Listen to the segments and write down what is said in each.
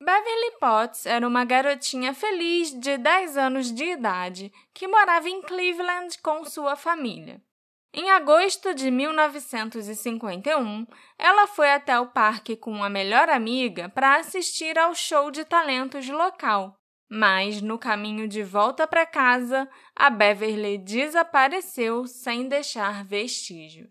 Beverly Potts era uma garotinha feliz de 10 anos de idade que morava em Cleveland com sua família. Em agosto de 1951, ela foi até o parque com a melhor amiga para assistir ao show de talentos local. Mas no caminho de volta para casa, a Beverly desapareceu sem deixar vestígios.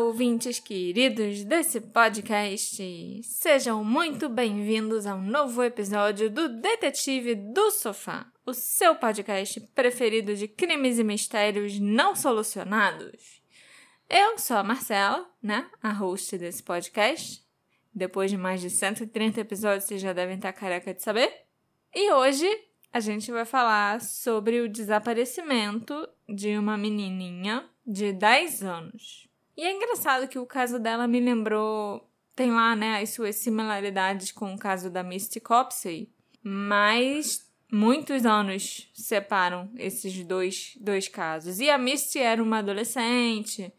Ouvintes queridos desse podcast! Sejam muito bem-vindos a um novo episódio do Detetive do Sofá, o seu podcast preferido de crimes e mistérios não solucionados. Eu sou a Marcela, né, a host desse podcast. Depois de mais de 130 episódios, vocês já devem estar careca de saber. E hoje a gente vai falar sobre o desaparecimento de uma menininha de 10 anos. E é engraçado que o caso dela me lembrou. Tem lá, né, as suas similaridades com o caso da Misty Copsey, mas muitos anos separam esses dois, dois casos. E a Misty era uma adolescente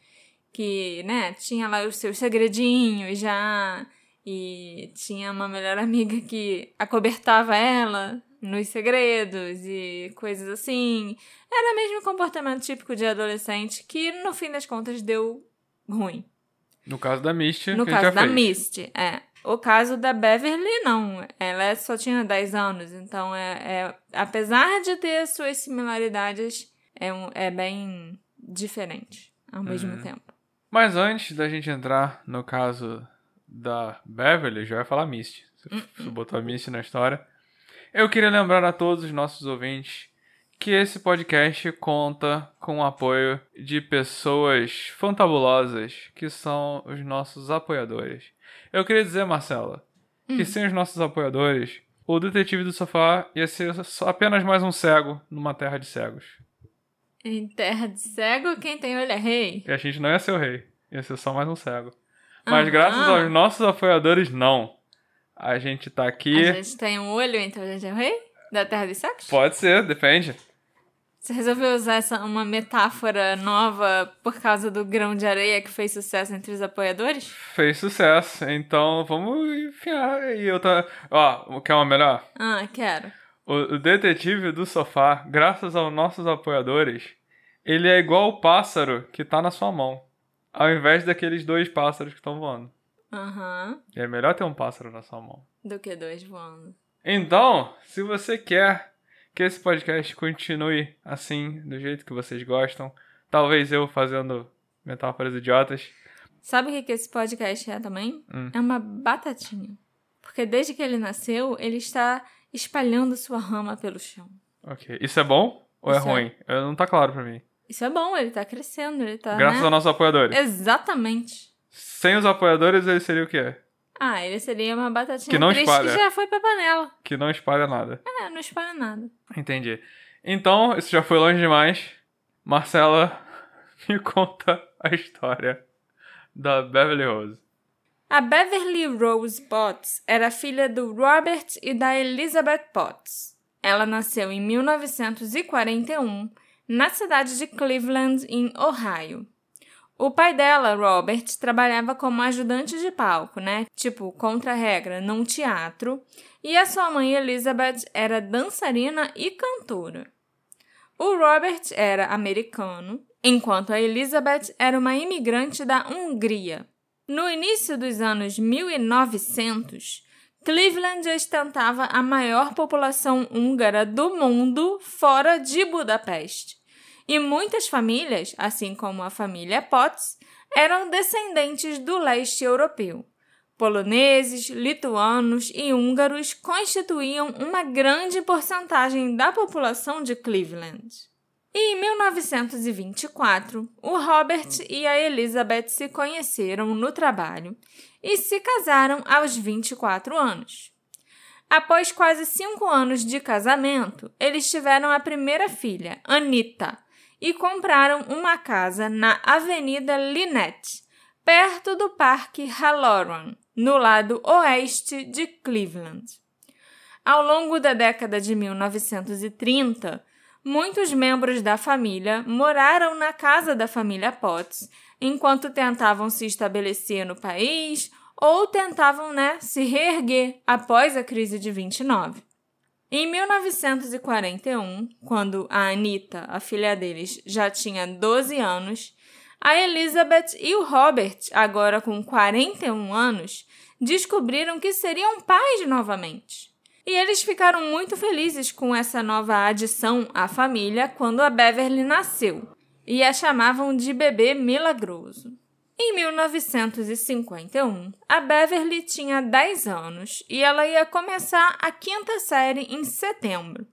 que, né, tinha lá os seus segredinhos já, e tinha uma melhor amiga que acobertava ela nos segredos e coisas assim. Era mesmo um comportamento típico de adolescente que, no fim das contas, deu ruim. No caso da Misty, No caso da fez. Misty, é. O caso da Beverly, não. Ela só tinha 10 anos, então é, é apesar de ter suas similaridades, é, um, é bem diferente ao mesmo Uhum. tempo. Mas antes da gente entrar no caso da Beverly, já vai falar Misty. Você, Hum, você botou a Misty na história. Eu queria lembrar a todos os nossos ouvintes que esse podcast conta com o apoio de pessoas fantabulosas que são os nossos apoiadores. Eu queria dizer, Marcela, Hum. que sem os nossos apoiadores, o detetive do sofá ia ser apenas mais um cego numa terra de cegos. Em terra de cego, quem tem olho é rei. E a gente não ia ser o rei, ia ser só mais um cego. Mas Aham. graças aos nossos apoiadores, não. A gente tá aqui. A gente tem um olho, então a gente é o rei? Da terra dos cegos? Pode ser, depende. Você resolveu usar essa, uma metáfora nova por causa do grão de areia que fez sucesso entre os apoiadores? Fez sucesso, então vamos enfiar aí outra. Ó, quer uma melhor? Ah, quero. O, o detetive do sofá, graças aos nossos apoiadores, ele é igual o pássaro que tá na sua mão. Ao invés daqueles dois pássaros que estão voando. Aham. E é melhor ter um pássaro na sua mão. Do que dois voando. Então, se você quer que esse podcast continue assim, do jeito que vocês gostam, talvez eu fazendo metáforas idiotas. Sabe o que, que esse podcast é também? Hum. É uma batatinha. Porque desde que ele nasceu, ele está espalhando sua rama pelo chão. Ok. Isso é bom ou é Isso é. ruim? Eu- Não tá claro pra mim. Isso é bom, ele tá crescendo, ele tá. Graças né? aos nossos apoiadores. Exatamente. Sem os apoiadores, ele seria o quê? Ah, ele seria uma batatinha Que não triste espalha. que já foi pra panela. Que não espalha nada. É, não espalha nada. Entendi. Então, isso já foi longe demais. Marcela, me conta a história da Beverly Rose. A Beverly Rose Potts era filha do Robert e da Elizabeth Potts. Ela nasceu em 1941 na cidade de Cleveland, em Ohio. O pai dela, Robert, trabalhava como ajudante de palco, né? Tipo, contra-regra, num teatro. E a sua mãe, Elizabeth, era dançarina e cantora. O Robert era americano, enquanto a Elizabeth era uma imigrante da Hungria. No início dos anos 1900, Cleveland ostentava a maior população húngara do mundo fora de Budapeste. E muitas famílias, assim como a família Potts, eram descendentes do leste europeu. Poloneses, lituanos e húngaros constituíam uma grande porcentagem da população de Cleveland. E em 1924, o Robert e a Elizabeth se conheceram no trabalho e se casaram aos 24 anos. Após quase cinco anos de casamento, eles tiveram a primeira filha, Anita, e compraram uma casa na Avenida Lynette, perto do Parque Halloran, no lado oeste de Cleveland. Ao longo da década de 1930, muitos membros da família moraram na casa da família Potts enquanto tentavam se estabelecer no país ou tentavam né, se reerguer após a crise de 29. Em 1941, quando a Anita, a filha deles, já tinha 12 anos, a Elizabeth e o Robert, agora com 41 anos, descobriram que seriam pais novamente. E eles ficaram muito felizes com essa nova adição à família quando a Beverly nasceu, e a chamavam de bebê milagroso. Em 1951, a Beverly tinha 10 anos e ela ia começar a quinta série em setembro.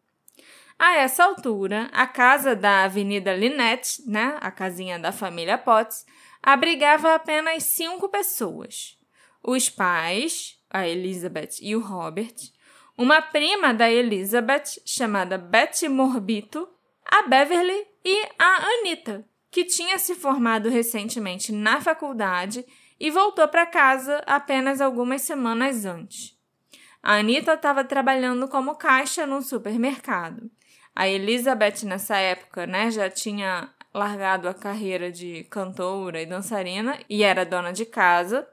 A essa altura, a casa da Avenida Lynette, né, a casinha da família Potts, abrigava apenas cinco pessoas: os pais, a Elizabeth e o Robert, uma prima da Elizabeth chamada Betty Morbito, a Beverly e a Anita, que tinha se formado recentemente na faculdade e voltou para casa apenas algumas semanas antes. A Anita estava trabalhando como caixa num supermercado. A Elizabeth, nessa época, né, já tinha largado a carreira de cantora e dançarina e era dona de casa.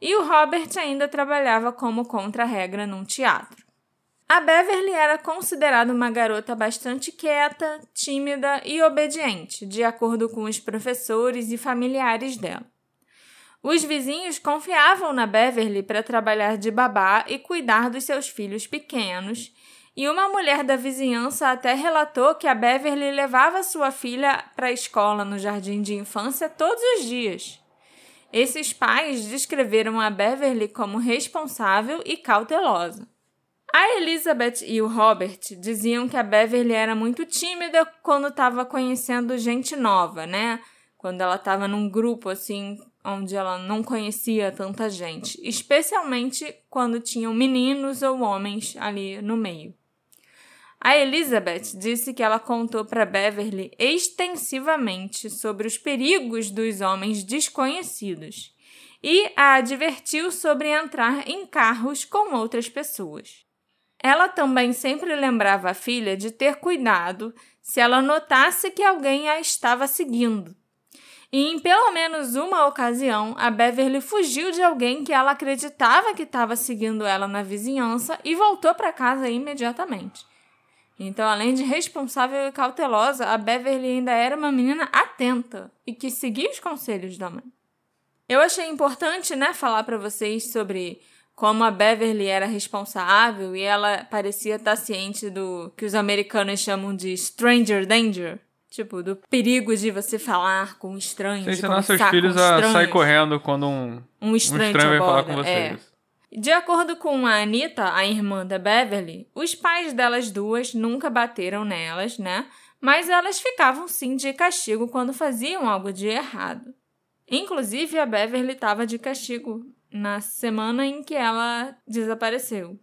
E o Robert ainda trabalhava como contra-regra num teatro. A Beverly era considerada uma garota bastante quieta, tímida e obediente, de acordo com os professores e familiares dela. Os vizinhos confiavam na Beverly para trabalhar de babá e cuidar dos seus filhos pequenos, e uma mulher da vizinhança até relatou que a Beverly levava sua filha para a escola no jardim de infância todos os dias. Esses pais descreveram a Beverly como responsável e cautelosa. A Elizabeth e o Robert diziam que a Beverly era muito tímida quando estava conhecendo gente nova, né? Quando ela estava num grupo assim onde ela não conhecia tanta gente, especialmente quando tinham meninos ou homens ali no meio. A Elizabeth disse que ela contou para Beverly extensivamente sobre os perigos dos homens desconhecidos e a advertiu sobre entrar em carros com outras pessoas. Ela também sempre lembrava a filha de ter cuidado se ela notasse que alguém a estava seguindo. E em pelo menos uma ocasião, a Beverly fugiu de alguém que ela acreditava que estava seguindo ela na vizinhança e voltou para casa imediatamente. Então, além de responsável e cautelosa, a Beverly ainda era uma menina atenta e que seguia os conselhos da mãe. Eu achei importante, né, falar para vocês sobre como a Beverly era responsável e ela parecia estar ciente do que os americanos chamam de stranger danger. Tipo, do perigo de você falar com estranhos. Você ensinar seus filhos a sair correndo quando um, um estranho, um estranho vem falar com vocês. É. De acordo com a Anita, a irmã da Beverly, os pais delas duas nunca bateram nelas, né? Mas elas ficavam sim de castigo quando faziam algo de errado. Inclusive, a Beverly estava de castigo na semana em que ela desapareceu.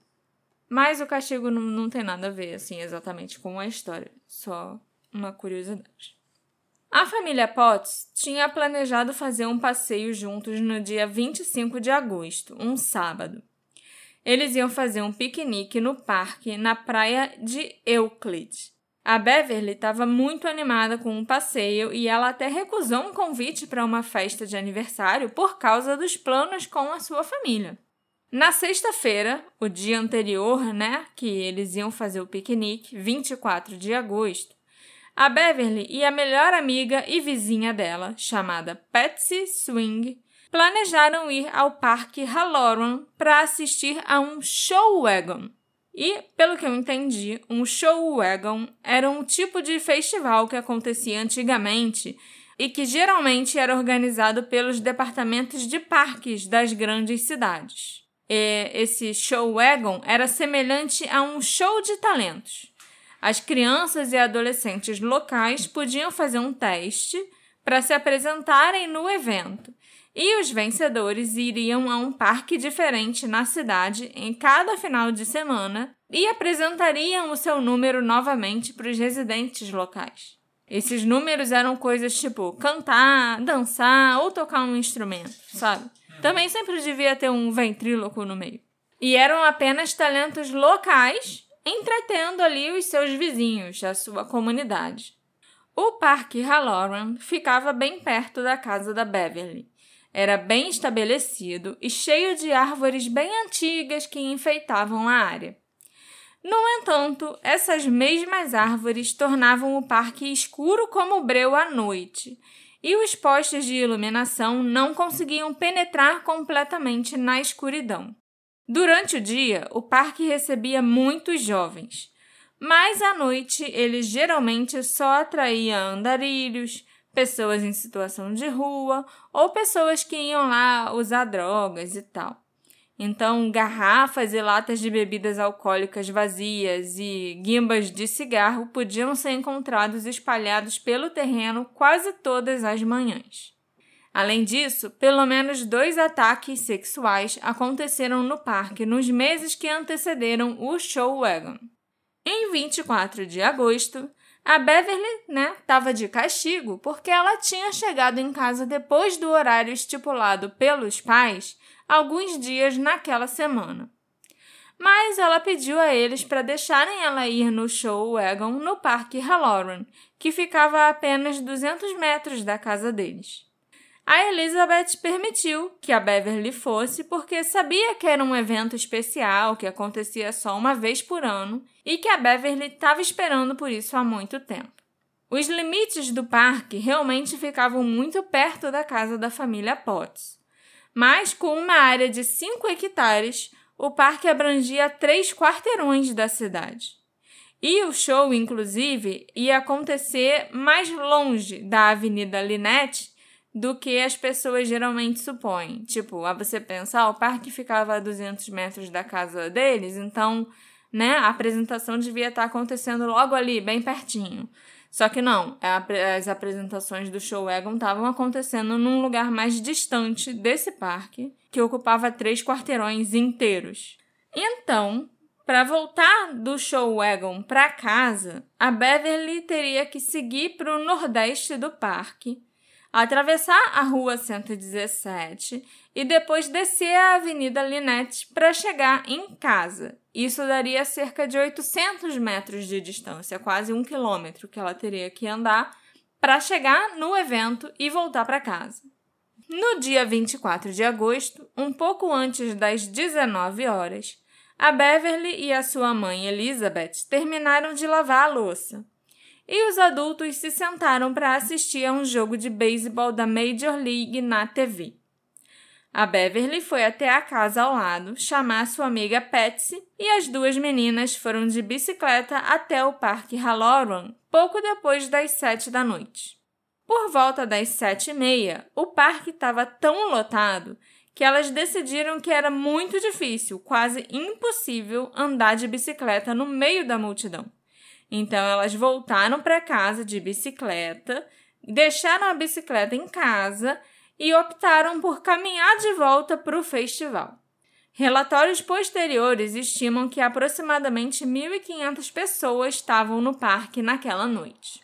Mas o castigo não, não tem nada a ver, assim, exatamente com a história. Só uma curiosidade. A família Potts tinha planejado fazer um passeio juntos no dia 25 de agosto, um sábado. Eles iam fazer um piquenique no parque na praia de Euclid. A Beverly estava muito animada com o um passeio e ela até recusou um convite para uma festa de aniversário por causa dos planos com a sua família. Na sexta-feira, o dia anterior, né, que eles iam fazer o piquenique, 24 de agosto, a Beverly e a melhor amiga e vizinha dela, chamada Patsy Swing, planejaram ir ao Parque Halloran para assistir a um show wagon, e, pelo que eu entendi, um show wagon era um tipo de festival que acontecia antigamente e que geralmente era organizado pelos departamentos de parques das grandes cidades. E esse show wagon era semelhante a um show de talentos. As crianças e adolescentes locais podiam fazer um teste para se apresentarem no evento e os vencedores iriam a um parque diferente na cidade em cada final de semana e apresentariam o seu número novamente para os residentes locais. Esses números eram coisas tipo cantar, dançar ou tocar um instrumento, sabe? Também sempre devia ter um ventríloco no meio. E eram apenas talentos locais entretendo ali os seus vizinhos, a sua comunidade. O Parque Halloran ficava bem perto da casa da Beverly. Era bem estabelecido e cheio de árvores bem antigas que enfeitavam a área. No entanto, essas mesmas árvores tornavam o parque escuro como breu à noite, e os postes de iluminação não conseguiam penetrar completamente na escuridão. Durante o dia, o parque recebia muitos jovens, mas à noite ele geralmente só atraía andarilhos, pessoas em situação de rua ou pessoas que iam lá usar drogas e tal. Então, garrafas e latas de bebidas alcoólicas vazias e guimbas de cigarro podiam ser encontrados espalhados pelo terreno quase todas as manhãs. Além disso, pelo menos dois ataques sexuais aconteceram no parque nos meses que antecederam o show wagon. Em 24 de agosto, a Beverly, né, estava de castigo porque ela tinha chegado em casa depois do horário estipulado pelos pais alguns dias naquela semana. Mas ela pediu a eles para deixarem ela ir no show wagon no Parque Halloran, que ficava a apenas 200 metros da casa deles. A Elizabeth permitiu que a Beverly fosse porque sabia que era um evento especial que acontecia só uma vez por ano e que a Beverly estava esperando por isso há muito tempo. Os limites do parque realmente ficavam muito perto da casa da família Potts. Mas com uma área de 5 hectares, o parque abrangia três quarteirões da cidade. E o show, inclusive, ia acontecer mais longe da Avenida Linette do que as pessoas geralmente supõem. Tipo, a você pensar, ah, o parque ficava a 200 metros da casa deles, então, né, a apresentação devia estar acontecendo logo ali, bem pertinho. Só que não, as apresentações do show Egon estavam acontecendo num lugar mais distante desse parque, que ocupava três quarteirões inteiros. Então, para voltar do show para casa, a Beverly teria que seguir para o nordeste do parque, atravessar a rua 117 e depois descer a Avenida Linette para chegar em casa. Isso daria cerca de 800 metros de distância, quase um quilômetro que ela teria que andar para chegar no evento e voltar para casa. No dia 24 de agosto, um pouco antes das 19 horas, a Beverly e a sua mãe Elizabeth terminaram de lavar a louça e os adultos se sentaram para assistir a um jogo de beisebol da Major League na TV. A Beverly foi até a casa ao lado chamar sua amiga Patsy e as duas meninas foram de bicicleta até o Parque Halloran pouco depois das sete da noite. Por volta das sete e meia, o parque estava tão lotado que elas decidiram que era muito difícil, quase impossível, andar de bicicleta no meio da multidão. Então elas voltaram para casa de bicicleta, deixaram a bicicleta em casa e optaram por caminhar de volta para o festival. Relatórios posteriores estimam que aproximadamente 1.500 pessoas estavam no parque naquela noite.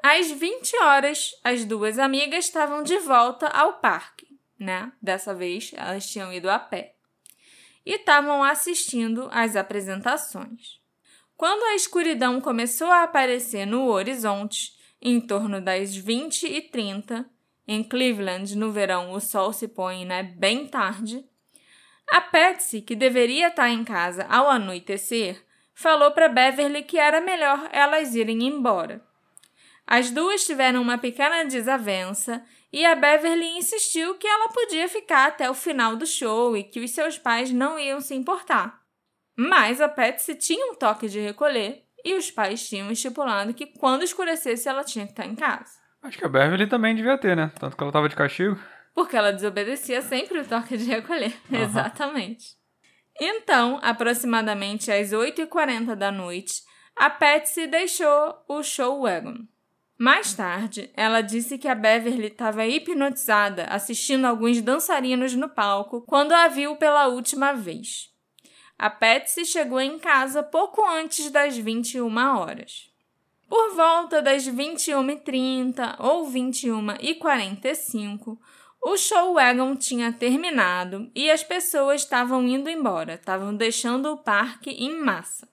Às 20 horas, as duas amigas estavam de volta ao parque, né? Dessa vez, elas tinham ido a pé. E estavam assistindo às apresentações. Quando a escuridão começou a aparecer no horizonte, em torno das 20 e 30, em Cleveland, no verão, o sol se põe né, bem tarde. A Patsy, que deveria estar em casa ao anoitecer, falou para Beverly que era melhor elas irem embora. As duas tiveram uma pequena desavença e a Beverly insistiu que ela podia ficar até o final do show e que os seus pais não iam se importar. Mas a Patsy tinha um toque de recolher e os pais tinham estipulado que quando escurecesse ela tinha que estar em casa. Acho que a Beverly também devia ter, né? Tanto que ela estava de castigo. Porque ela desobedecia sempre o toque de recolher. Uhum. Exatamente. Então, aproximadamente às 8h40 da noite, a Patsy deixou o show wagon. Mais tarde, ela disse que a Beverly estava hipnotizada assistindo alguns dançarinos no palco quando a viu pela última vez. A Patsy chegou em casa pouco antes das 21 horas. Por volta das 21h30 ou 21h45, o show wagon tinha terminado e as pessoas estavam indo embora, estavam deixando o parque em massa.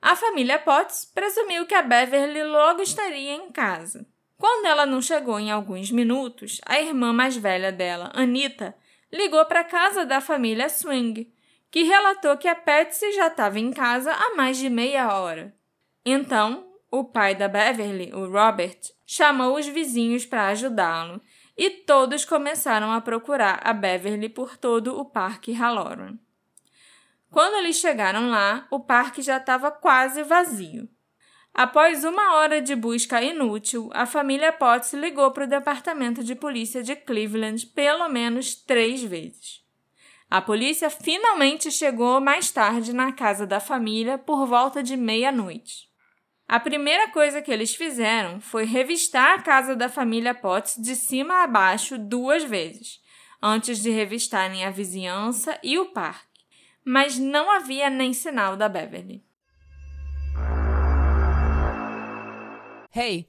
A família Potts presumiu que a Beverly logo estaria em casa. Quando ela não chegou em alguns minutos, a irmã mais velha dela, Anita, ligou para a casa da família Swing, que relatou que a Patsy já estava em casa há mais de meia hora. Então, o pai da Beverly, o Robert, chamou os vizinhos para ajudá-lo e todos começaram a procurar a Beverly por todo o Parque Halloran. Quando eles chegaram lá, o parque já estava quase vazio. Após uma hora de busca inútil, a família Potts ligou para o departamento de polícia de Cleveland pelo menos três vezes. A polícia finalmente chegou mais tarde na casa da família por volta de meia-noite. A primeira coisa que eles fizeram foi revistar a casa da família Potts de cima a baixo duas vezes, antes de revistarem a vizinhança e o parque. Mas não havia nem sinal da Beverly. Hey,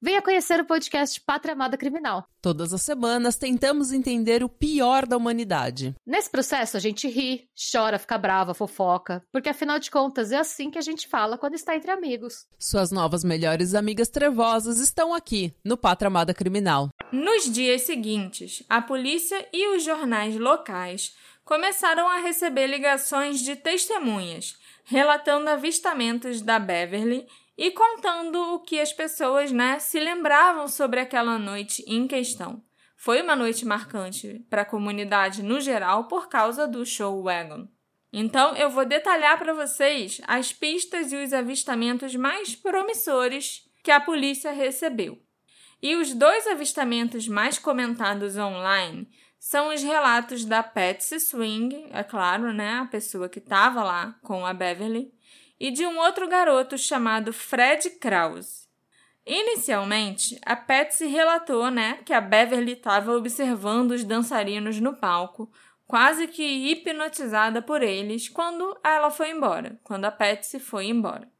Venha conhecer o podcast Pátria Amada Criminal. Todas as semanas tentamos entender o pior da humanidade. Nesse processo a gente ri, chora, fica brava, fofoca, porque afinal de contas é assim que a gente fala quando está entre amigos. Suas novas melhores amigas trevosas estão aqui no Pátria Amada Criminal. Nos dias seguintes, a polícia e os jornais locais começaram a receber ligações de testemunhas relatando avistamentos da Beverly e contando o que as pessoas né, se lembravam sobre aquela noite em questão. Foi uma noite marcante para a comunidade no geral por causa do show Wagon. Então eu vou detalhar para vocês as pistas e os avistamentos mais promissores que a polícia recebeu. E os dois avistamentos mais comentados online são os relatos da Patsy Swing, é claro, né, a pessoa que estava lá com a Beverly, e de um outro garoto chamado Fred Krause. Inicialmente, a Patsy relatou né, que a Beverly estava observando os dançarinos no palco, quase que hipnotizada por eles, quando ela foi embora, quando a Patsy foi embora.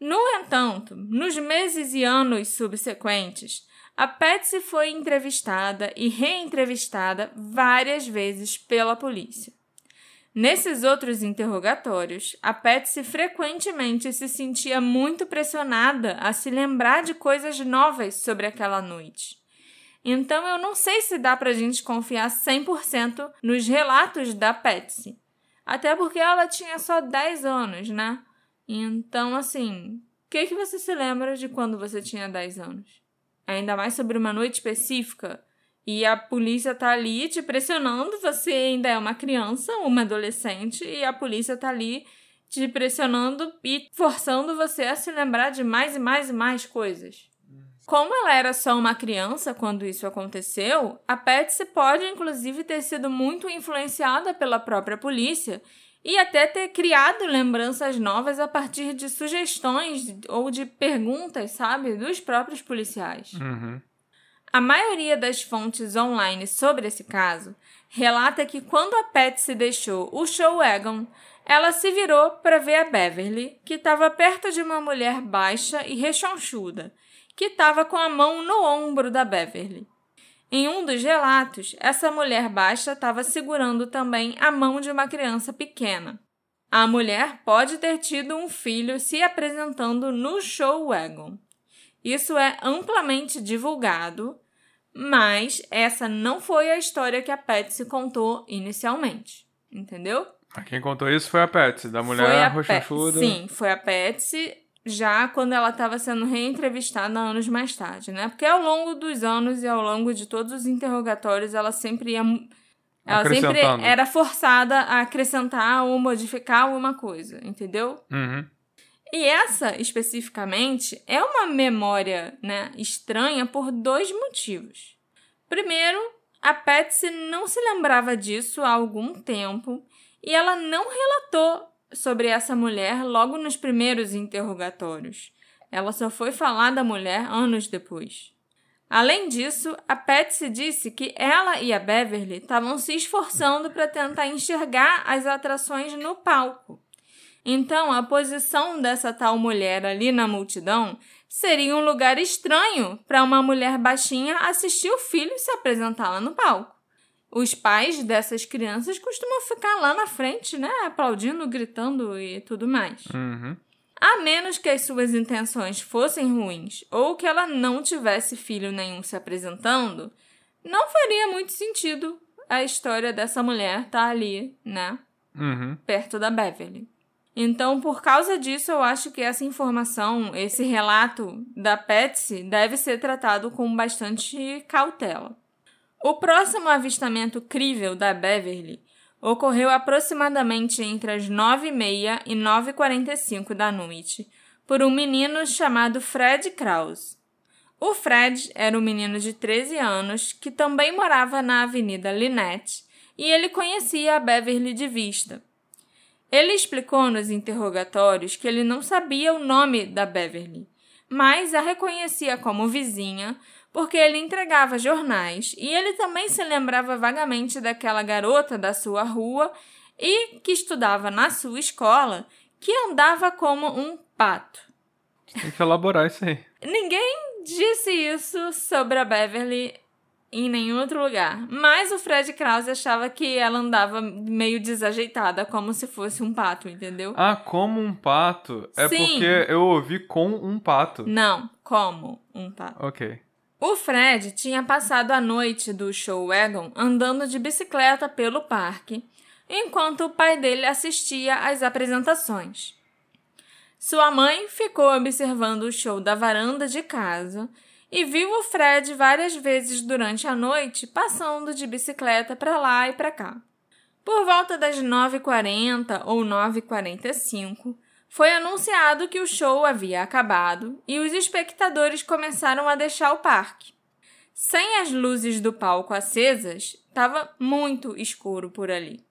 No entanto, nos meses e anos subsequentes, a Patsy foi entrevistada e reentrevistada várias vezes pela polícia. Nesses outros interrogatórios, a Patsy frequentemente se sentia muito pressionada a se lembrar de coisas novas sobre aquela noite. Então eu não sei se dá pra gente confiar 100% nos relatos da Patsy. Até porque ela tinha só 10 anos, né? Então, assim, o que, que você se lembra de quando você tinha 10 anos? Ainda mais sobre uma noite específica? E a polícia tá ali te pressionando, você ainda é uma criança, uma adolescente, e a polícia tá ali te pressionando e forçando você a se lembrar de mais e mais e mais coisas. Como ela era só uma criança quando isso aconteceu, a Patsy pode inclusive ter sido muito influenciada pela própria polícia e até ter criado lembranças novas a partir de sugestões ou de perguntas, sabe, dos próprios policiais. Uhum. A maioria das fontes online sobre esse caso relata que quando a Patsy deixou o show Wagon, ela se virou para ver a Beverly, que estava perto de uma mulher baixa e rechonchuda, que estava com a mão no ombro da Beverly. Em um dos relatos, essa mulher baixa estava segurando também a mão de uma criança pequena. A mulher pode ter tido um filho se apresentando no show Wagon. Isso é amplamente divulgado mas essa não foi a história que a Patsy contou inicialmente, entendeu? Quem contou isso foi a Patsy, da mulher roxachuda. Sim, foi a Patsy já quando ela estava sendo reentrevistada anos mais tarde, né? Porque ao longo dos anos e ao longo de todos os interrogatórios, ela sempre ia ela sempre era forçada a acrescentar ou modificar alguma coisa, entendeu? Uhum. E essa, especificamente, é uma memória né, estranha por dois motivos. Primeiro, a Patsy não se lembrava disso há algum tempo e ela não relatou sobre essa mulher logo nos primeiros interrogatórios. Ela só foi falar da mulher anos depois. Além disso, a Patsy disse que ela e a Beverly estavam se esforçando para tentar enxergar as atrações no palco. Então, a posição dessa tal mulher ali na multidão seria um lugar estranho para uma mulher baixinha assistir o filho se apresentar lá no palco. Os pais dessas crianças costumam ficar lá na frente, né? Aplaudindo, gritando e tudo mais. Uhum. A menos que as suas intenções fossem ruins ou que ela não tivesse filho nenhum se apresentando, não faria muito sentido a história dessa mulher estar tá ali, né? Uhum. Perto da Beverly. Então, por causa disso, eu acho que essa informação, esse relato da Patsy, deve ser tratado com bastante cautela. O próximo avistamento crível da Beverly ocorreu aproximadamente entre as 9h30 e 9h45 da noite por um menino chamado Fred Krause. O Fred era um menino de 13 anos que também morava na Avenida Lynette e ele conhecia a Beverly de vista. Ele explicou nos interrogatórios que ele não sabia o nome da Beverly, mas a reconhecia como vizinha porque ele entregava jornais e ele também se lembrava vagamente daquela garota da sua rua e que estudava na sua escola que andava como um pato. Tem que elaborar isso aí. Ninguém disse isso sobre a Beverly em nenhum outro lugar, mas o Fred Krause achava que ela andava meio desajeitada, como se fosse um pato, entendeu? Ah, como um pato? É Sim. porque eu ouvi com um pato. Não, como um pato. Ok. O Fred tinha passado a noite do show wagon andando de bicicleta pelo parque, enquanto o pai dele assistia às apresentações. Sua mãe ficou observando o show da varanda de casa e viu o Fred várias vezes durante a noite passando de bicicleta para lá e para cá. Por volta das 9h40 ou 9h45, foi anunciado que o show havia acabado e os espectadores começaram a deixar o parque. Sem as luzes do palco acesas, estava muito escuro por ali.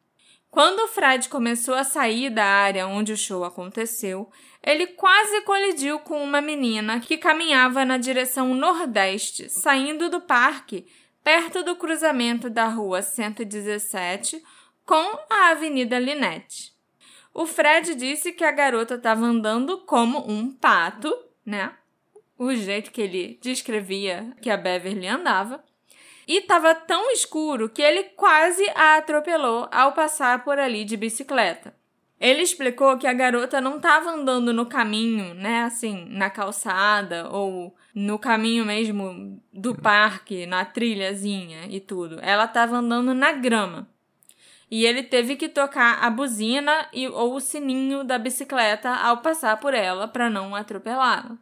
Quando o Fred começou a sair da área onde o show aconteceu, ele quase colidiu com uma menina que caminhava na direção nordeste, saindo do parque, perto do cruzamento da rua 117 com a Avenida Linette. O Fred disse que a garota estava andando como um pato, né? O jeito que ele descrevia que a Beverly andava. E estava tão escuro que ele quase a atropelou ao passar por ali de bicicleta. Ele explicou que a garota não estava andando no caminho, né, assim, na calçada ou no caminho mesmo do parque, na trilhazinha e tudo. Ela estava andando na grama e ele teve que tocar a buzina e, ou o sininho da bicicleta ao passar por ela para não atropelá-la.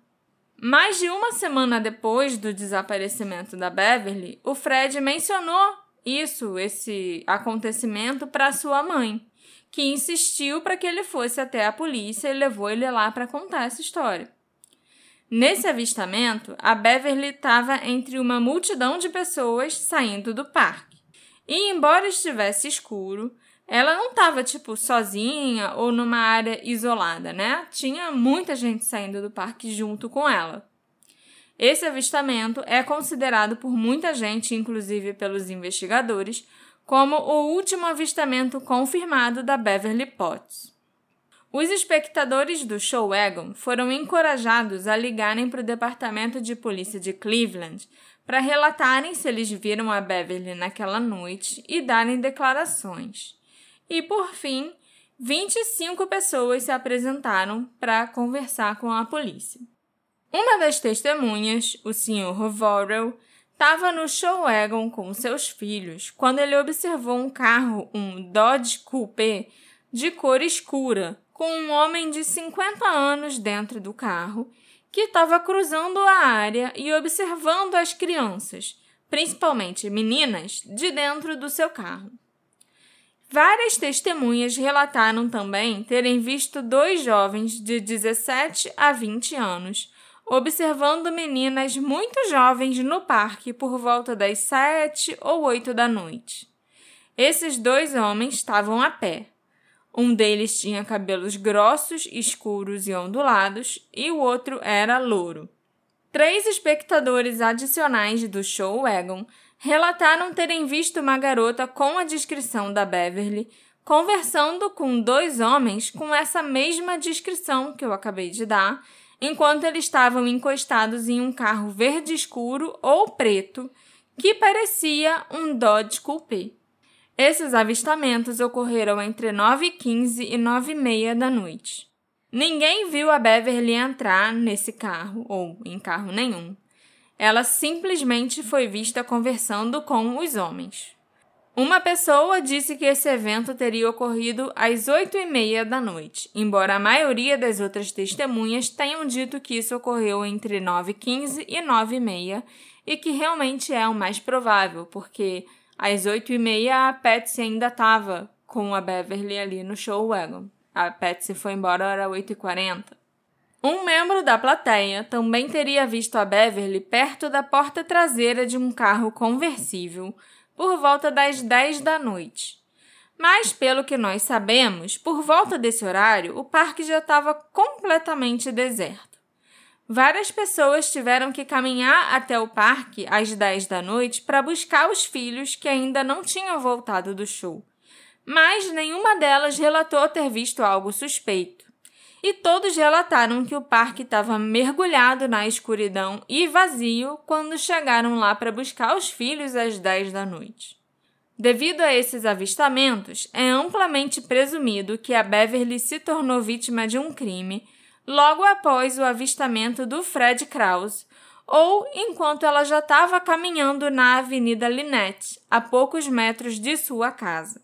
Mais de uma semana depois do desaparecimento da Beverly, o Fred mencionou isso, esse acontecimento, para sua mãe, que insistiu para que ele fosse até a polícia e levou ele lá para contar essa história. Nesse avistamento, a Beverly estava entre uma multidão de pessoas saindo do parque. E embora estivesse escuro, ela não estava tipo sozinha ou numa área isolada, né? Tinha muita gente saindo do parque junto com ela. Esse avistamento é considerado por muita gente, inclusive pelos investigadores, como o último avistamento confirmado da Beverly Potts. Os espectadores do show Wagon foram encorajados a ligarem para o Departamento de Polícia de Cleveland para relatarem se eles viram a Beverly naquela noite e darem declarações. E por fim, 25 pessoas se apresentaram para conversar com a polícia. Uma das testemunhas, o Sr. Vorrell, estava no show wagon com seus filhos quando ele observou um carro, um Dodge Coupé, de cor escura, com um homem de 50 anos dentro do carro que estava cruzando a área e observando as crianças, principalmente meninas, de dentro do seu carro. Várias testemunhas relataram também terem visto dois jovens de 17 a 20 anos observando meninas muito jovens no parque por volta das 7 ou 8 da noite. Esses dois homens estavam a pé, um deles tinha cabelos grossos, escuros e ondulados, e o outro era louro. Três espectadores adicionais do show Wagon relataram terem visto uma garota com a descrição da Beverly conversando com dois homens com essa mesma descrição que eu acabei de dar, enquanto eles estavam encostados em um carro verde escuro ou preto que parecia um Dodge Coupé. Esses avistamentos ocorreram entre 9h15 e 9h30 da noite. Ninguém viu a Beverly entrar nesse carro ou em carro nenhum. Ela simplesmente foi vista conversando com os homens. Uma pessoa disse que esse evento teria ocorrido às oito e meia da noite, embora a maioria das outras testemunhas tenham dito que isso ocorreu entre 9h15 e 9h30 e que realmente é o mais provável, porque às oito e meia a Patsy ainda estava com a Beverly ali no show wagon. A Patsy foi embora às 8h40. Um membro da plateia também teria visto a Beverly perto da porta traseira de um carro conversível por volta das 10 da noite. Mas, pelo que nós sabemos, por volta desse horário, o parque já estava completamente deserto. Várias pessoas tiveram que caminhar até o parque às 10 da noite para buscar os filhos que ainda não tinham voltado do show. Mas nenhuma delas relatou ter visto algo suspeito. E todos relataram que o parque estava mergulhado na escuridão e vazio quando chegaram lá para buscar os filhos às 10 da noite. Devido a esses avistamentos, é amplamente presumido que a Beverly se tornou vítima de um crime logo após o avistamento do Fred Krause ou enquanto ela já estava caminhando na Avenida Lynette, a poucos metros de sua casa.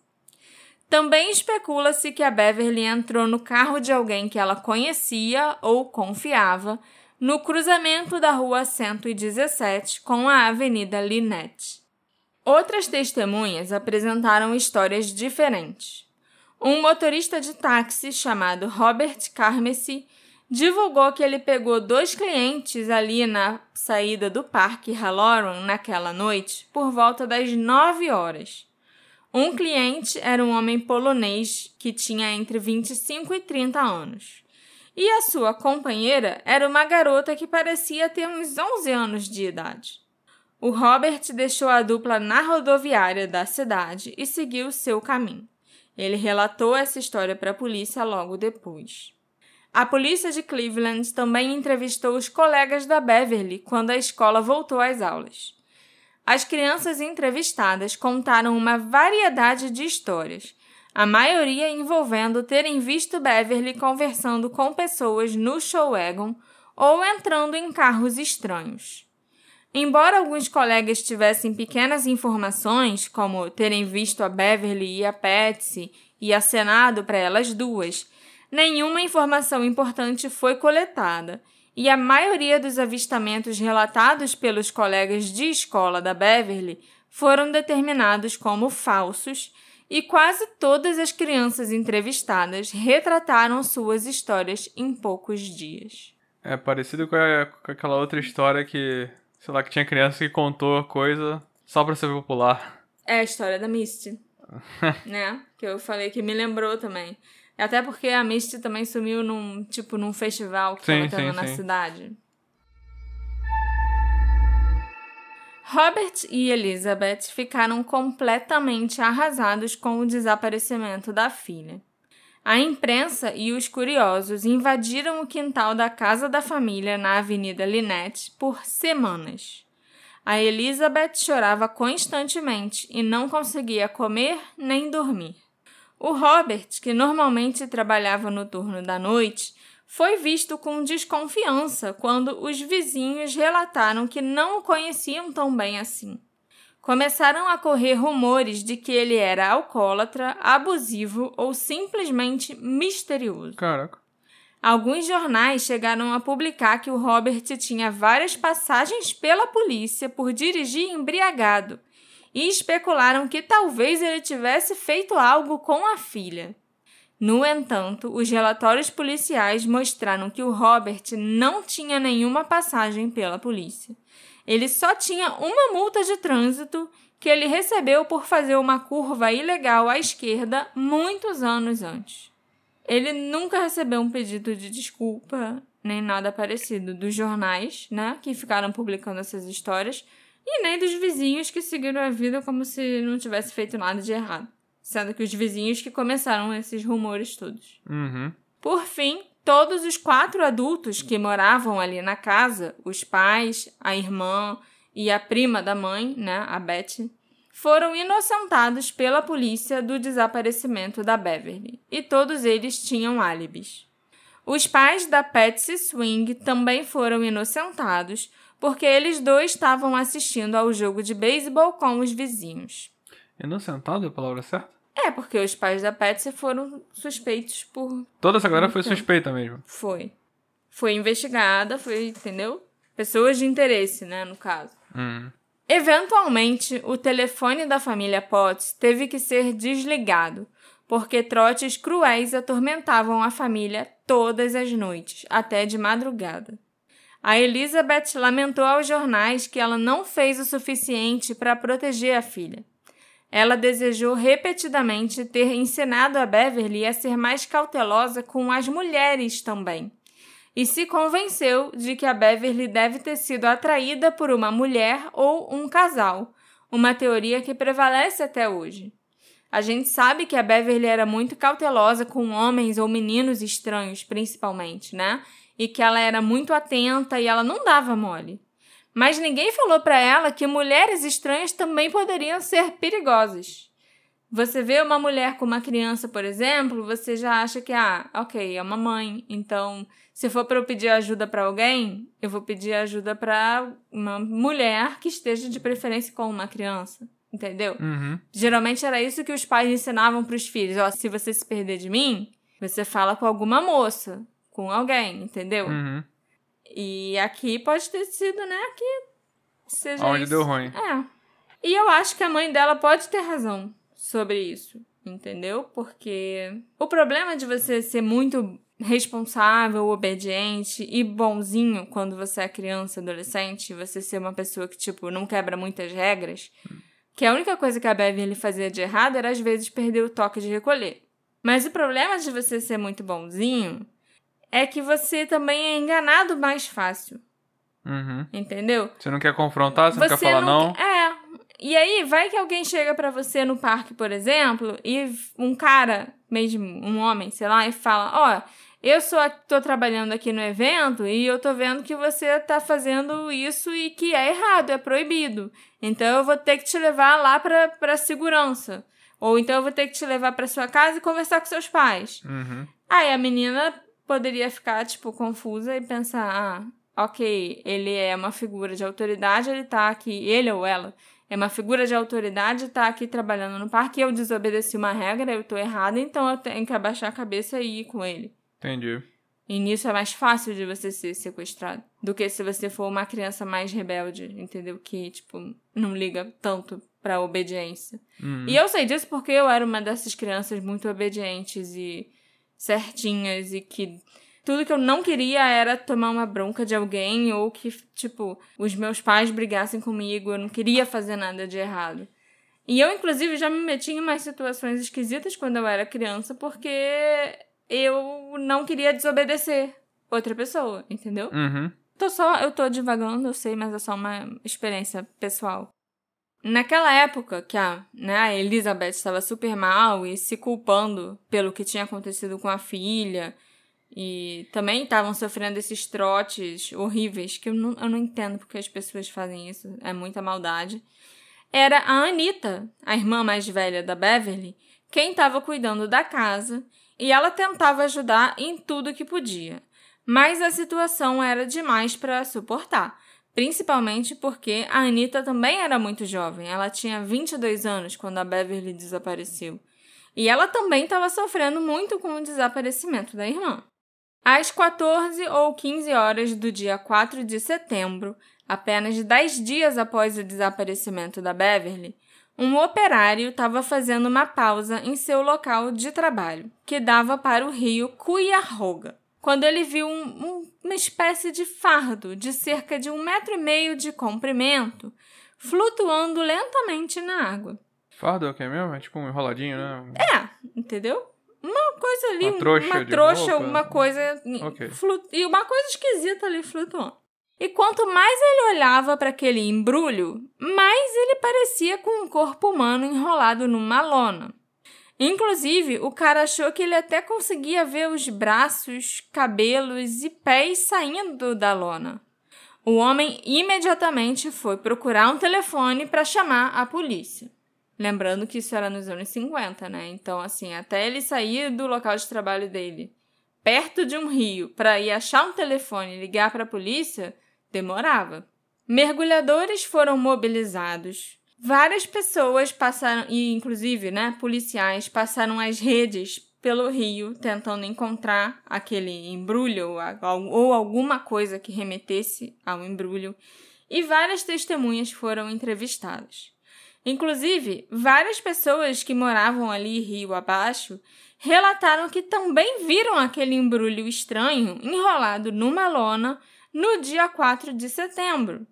Também especula-se que a Beverly entrou no carro de alguém que ela conhecia ou confiava no cruzamento da Rua 117 com a Avenida Lynette. Outras testemunhas apresentaram histórias diferentes. Um motorista de táxi chamado Robert Carmesy divulgou que ele pegou dois clientes ali na saída do Parque Halloran naquela noite por volta das 9 horas. Um cliente era um homem polonês que tinha entre 25 e 30 anos. E a sua companheira era uma garota que parecia ter uns 11 anos de idade. O Robert deixou a dupla na rodoviária da cidade e seguiu seu caminho. Ele relatou essa história para a polícia logo depois. A polícia de Cleveland também entrevistou os colegas da Beverly quando a escola voltou às aulas. As crianças entrevistadas contaram uma variedade de histórias, a maioria envolvendo terem visto Beverly conversando com pessoas no showwagon ou entrando em carros estranhos. Embora alguns colegas tivessem pequenas informações, como terem visto a Beverly e a Patsy e acenado para elas duas, nenhuma informação importante foi coletada e a maioria dos avistamentos relatados pelos colegas de escola da Beverly foram determinados como falsos e quase todas as crianças entrevistadas retrataram suas histórias em poucos dias. É parecido com, a, com aquela outra história que, sei lá, que tinha criança que contou coisa só pra ser popular. É a história da Misty, né? Que eu falei que me lembrou também. Até porque a Misty também sumiu num, tipo, num festival que sim, tava tendo na sim. cidade. Robert e Elizabeth ficaram completamente arrasados com o desaparecimento da filha. A imprensa e os curiosos invadiram o quintal da casa da família na Avenida Lynette por semanas. A Elizabeth chorava constantemente e não conseguia comer nem dormir. O Robert, que normalmente trabalhava no turno da noite, foi visto com desconfiança quando os vizinhos relataram que não o conheciam tão bem assim. Começaram a correr rumores de que ele era alcoólatra, abusivo ou simplesmente misterioso. Caraca. Alguns jornais chegaram a publicar que o Robert tinha várias passagens pela polícia por dirigir embriagado e especularam que talvez ele tivesse feito algo com a filha. No entanto, os relatórios policiais mostraram que o Robert não tinha nenhuma passagem pela polícia. Ele só tinha uma multa de trânsito que ele recebeu por fazer uma curva ilegal à esquerda muitos anos antes. Ele nunca recebeu um pedido de desculpa nem nada parecido dos jornais, né, que ficaram publicando essas histórias, e nem dos vizinhos que seguiram a vida como se não tivesse feito nada de errado. Sendo que os vizinhos que começaram esses rumores todos. Uhum. Por fim, todos os quatro adultos que moravam ali na casa, os pais, a irmã e a prima da mãe, né, a Betty, foram inocentados pela polícia do desaparecimento da Beverly, e todos eles tinham álibis. Os pais da Patsy Swing também foram inocentados, porque eles dois estavam assistindo ao jogo de beisebol com os vizinhos. Inocentado é a palavra certa? É, porque os pais da Patsy foram suspeitos por. Toda essa galera foi Então. suspeita mesmo. Foi. Foi investigada, foi, entendeu? Pessoas de interesse, né, no caso. Hum. Eventualmente, o telefone da família Potts teve que ser desligado, porque trotes cruéis atormentavam a família todas as noites, até de madrugada. A Elizabeth lamentou aos jornais que ela não fez o suficiente para proteger a filha. Ela desejou repetidamente ter ensinado a Beverly a ser mais cautelosa com as mulheres também e se convenceu de que a Beverly deve ter sido atraída por uma mulher ou um casal, uma teoria que prevalece até hoje. A gente sabe que a Beverly era muito cautelosa com homens ou meninos estranhos, principalmente, né? E que ela era muito atenta e ela não dava mole. Mas ninguém falou para ela que mulheres estranhas também poderiam ser perigosas. Você vê uma mulher com uma criança, por exemplo, você já acha que, ah, ok, é uma mãe. Então, se for para eu pedir ajuda para alguém, eu vou pedir ajuda para uma mulher que esteja de preferência com uma criança. Entendeu? Uhum. Geralmente era isso que os pais ensinavam para os filhos. Ó, se você se perder de mim, você fala com alguma moça, com alguém, entendeu? Uhum. E aqui pode ter sido, né, que seja Onde isso. deu ruim. É. E eu acho que a mãe dela pode ter razão sobre isso, entendeu? Porque o problema de você ser muito responsável, obediente e bonzinho quando você é criança, adolescente, você ser uma pessoa que, tipo, não quebra muitas regras, que a única coisa que a Beverly fazia de errado era, às vezes, perder o toque de recolher. Mas o problema de você ser muito bonzinho é que você também é enganado mais fácil, Uhum. entendeu? Você não quer confrontar, você, não quer falar não? É. E aí, vai que alguém chega pra você no parque, por exemplo, e um cara, mesmo um homem, sei lá, e fala: Ó, eu sou, tô trabalhando aqui no evento e eu tô vendo que você tá fazendo isso e que é errado, é proibido. Então eu vou ter que te levar lá pra, pra segurança. Ou então eu vou ter que te levar pra sua casa e conversar com seus pais. Uhum. Aí a menina poderia ficar, tipo, confusa e pensar: ah, ok, ele é uma figura de autoridade, ele tá aqui, ele ou ela é uma figura de autoridade, tá aqui trabalhando no parque, eu desobedeci uma regra, eu tô errada, então eu tenho que abaixar a cabeça e ir com ele. Entendi. E nisso é mais fácil de você ser sequestrado do que se você for uma criança mais rebelde, entendeu? Que, tipo, não liga tanto pra obediência. Uhum. E eu sei disso porque eu era uma dessas crianças muito obedientes e certinhas e que tudo que eu não queria era tomar uma bronca de alguém ou que, tipo, os meus pais brigassem comigo, eu não queria fazer nada de errado. E eu, inclusive, já me meti em umas situações esquisitas quando eu era criança porque eu não queria desobedecer outra pessoa, entendeu? Uhum. Tô só, eu tô divagando, eu sei, mas é só uma experiência pessoal. Naquela época que a, né, a Elizabeth estava super mal e se culpando pelo que tinha acontecido com a filha, e também estavam sofrendo esses trotes horríveis, que eu não, eu não entendo porque as pessoas fazem isso, é muita maldade. Era a Anita, a irmã mais velha da Beverly, quem estava cuidando da casa, e ela tentava ajudar em tudo que podia. Mas a situação era demais para suportar, principalmente porque a Anita também era muito jovem. Ela tinha 22 anos quando a Beverly desapareceu. E ela também estava sofrendo muito com o desaparecimento da irmã. Às 14 ou 15 horas do dia 4 de setembro, apenas 10 dias após o desaparecimento da Beverly, um operário estava fazendo uma pausa em seu local de trabalho, que dava para o rio Cuyahoga, quando ele viu um- um- uma espécie de fardo de cerca de um metro e meio de comprimento flutuando lentamente na água. Fardo é o que mesmo? É tipo um enroladinho, né? É, entendeu? uma coisa ali, Uma trouxa uma, trouxa, roupa. uma coisa Ok. flu- e uma coisa esquisita ali flutuando. E quanto mais ele olhava para aquele embrulho, mais ele parecia com um corpo humano enrolado numa lona. Inclusive, o cara achou que ele até conseguia ver os braços, cabelos e pés saindo da lona. O homem imediatamente foi procurar um telefone para chamar a polícia. Lembrando que isso era nos anos 50, né? Então, assim, até ele sair do local de trabalho dele, perto de um rio, para ir achar um telefone e ligar para a polícia, demorava. Mergulhadores foram mobilizados. Várias pessoas passaram, e inclusive, né, policiais passaram as redes pelo rio tentando encontrar aquele embrulho ou, alguma coisa que remetesse ao embrulho, e várias testemunhas foram entrevistadas. Inclusive, várias pessoas que moravam ali rio abaixo relataram que também viram aquele embrulho estranho enrolado numa lona no dia 4 de setembro.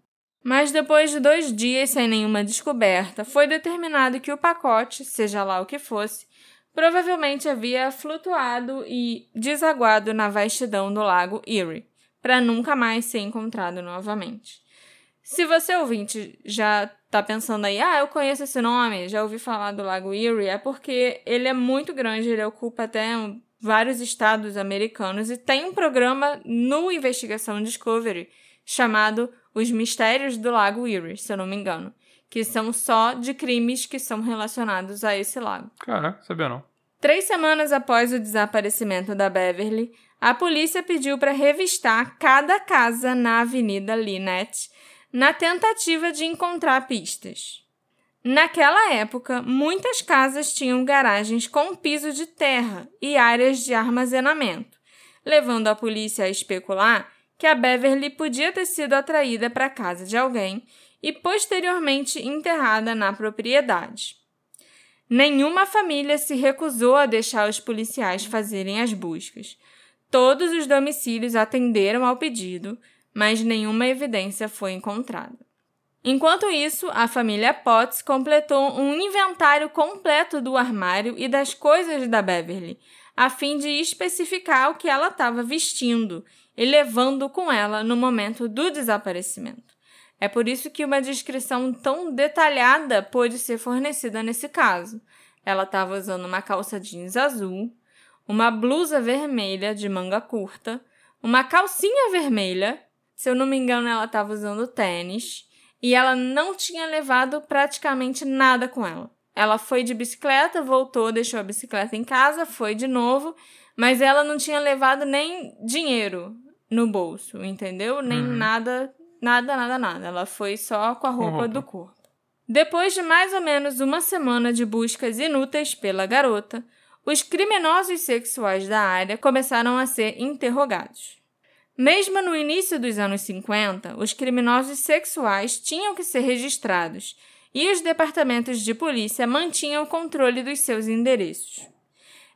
Mas depois de dois dias sem nenhuma descoberta, foi determinado que o pacote, seja lá o que fosse, provavelmente havia flutuado e desaguado na vastidão do lago Erie, para nunca mais ser encontrado novamente. Se você ouvinte já está pensando aí, ah, eu conheço esse nome, já ouvi falar do lago Erie, é porque ele é muito grande, ele ocupa até vários estados americanos e tem um programa no Investigação Discovery chamado Os Mistérios do Lago Erie, se eu não me engano, que são só de crimes que são relacionados a esse lago. Caraca, sabia não. Três semanas após o desaparecimento da Beverly, a polícia pediu para revistar cada casa na Avenida Lynette na tentativa de encontrar pistas. Naquela época, muitas casas tinham garagens com piso de terra e áreas de armazenamento, levando a polícia a especular que a Beverly podia ter sido atraída para a casa de alguém e posteriormente enterrada na propriedade. Nenhuma família se recusou a deixar os policiais fazerem as buscas. Todos os domicílios atenderam ao pedido, mas nenhuma evidência foi encontrada. Enquanto isso, a família Potts completou um inventário completo do armário e das coisas da Beverly, a fim de especificar o que ela estava vestindo e levando com ela no momento do desaparecimento. É por isso que uma descrição tão detalhada pôde ser fornecida nesse caso. Ela estava usando uma calça jeans azul, uma blusa vermelha de manga curta, uma calcinha vermelha, se eu não me engano, ela estava usando tênis, e ela não tinha levado praticamente nada com ela. Ela foi de bicicleta, voltou, deixou a bicicleta em casa, foi de novo, mas ela não tinha levado nem dinheiro no bolso, entendeu? Nem Uhum. nada, nada, nada, nada. Ela foi só com a roupa, roupa. do corpo. Depois de mais ou menos uma semana de buscas inúteis pela garota, os criminosos sexuais da área começaram a ser interrogados. Mesmo no início dos anos 50, os criminosos sexuais tinham que ser registrados e os departamentos de polícia mantinham o controle dos seus endereços.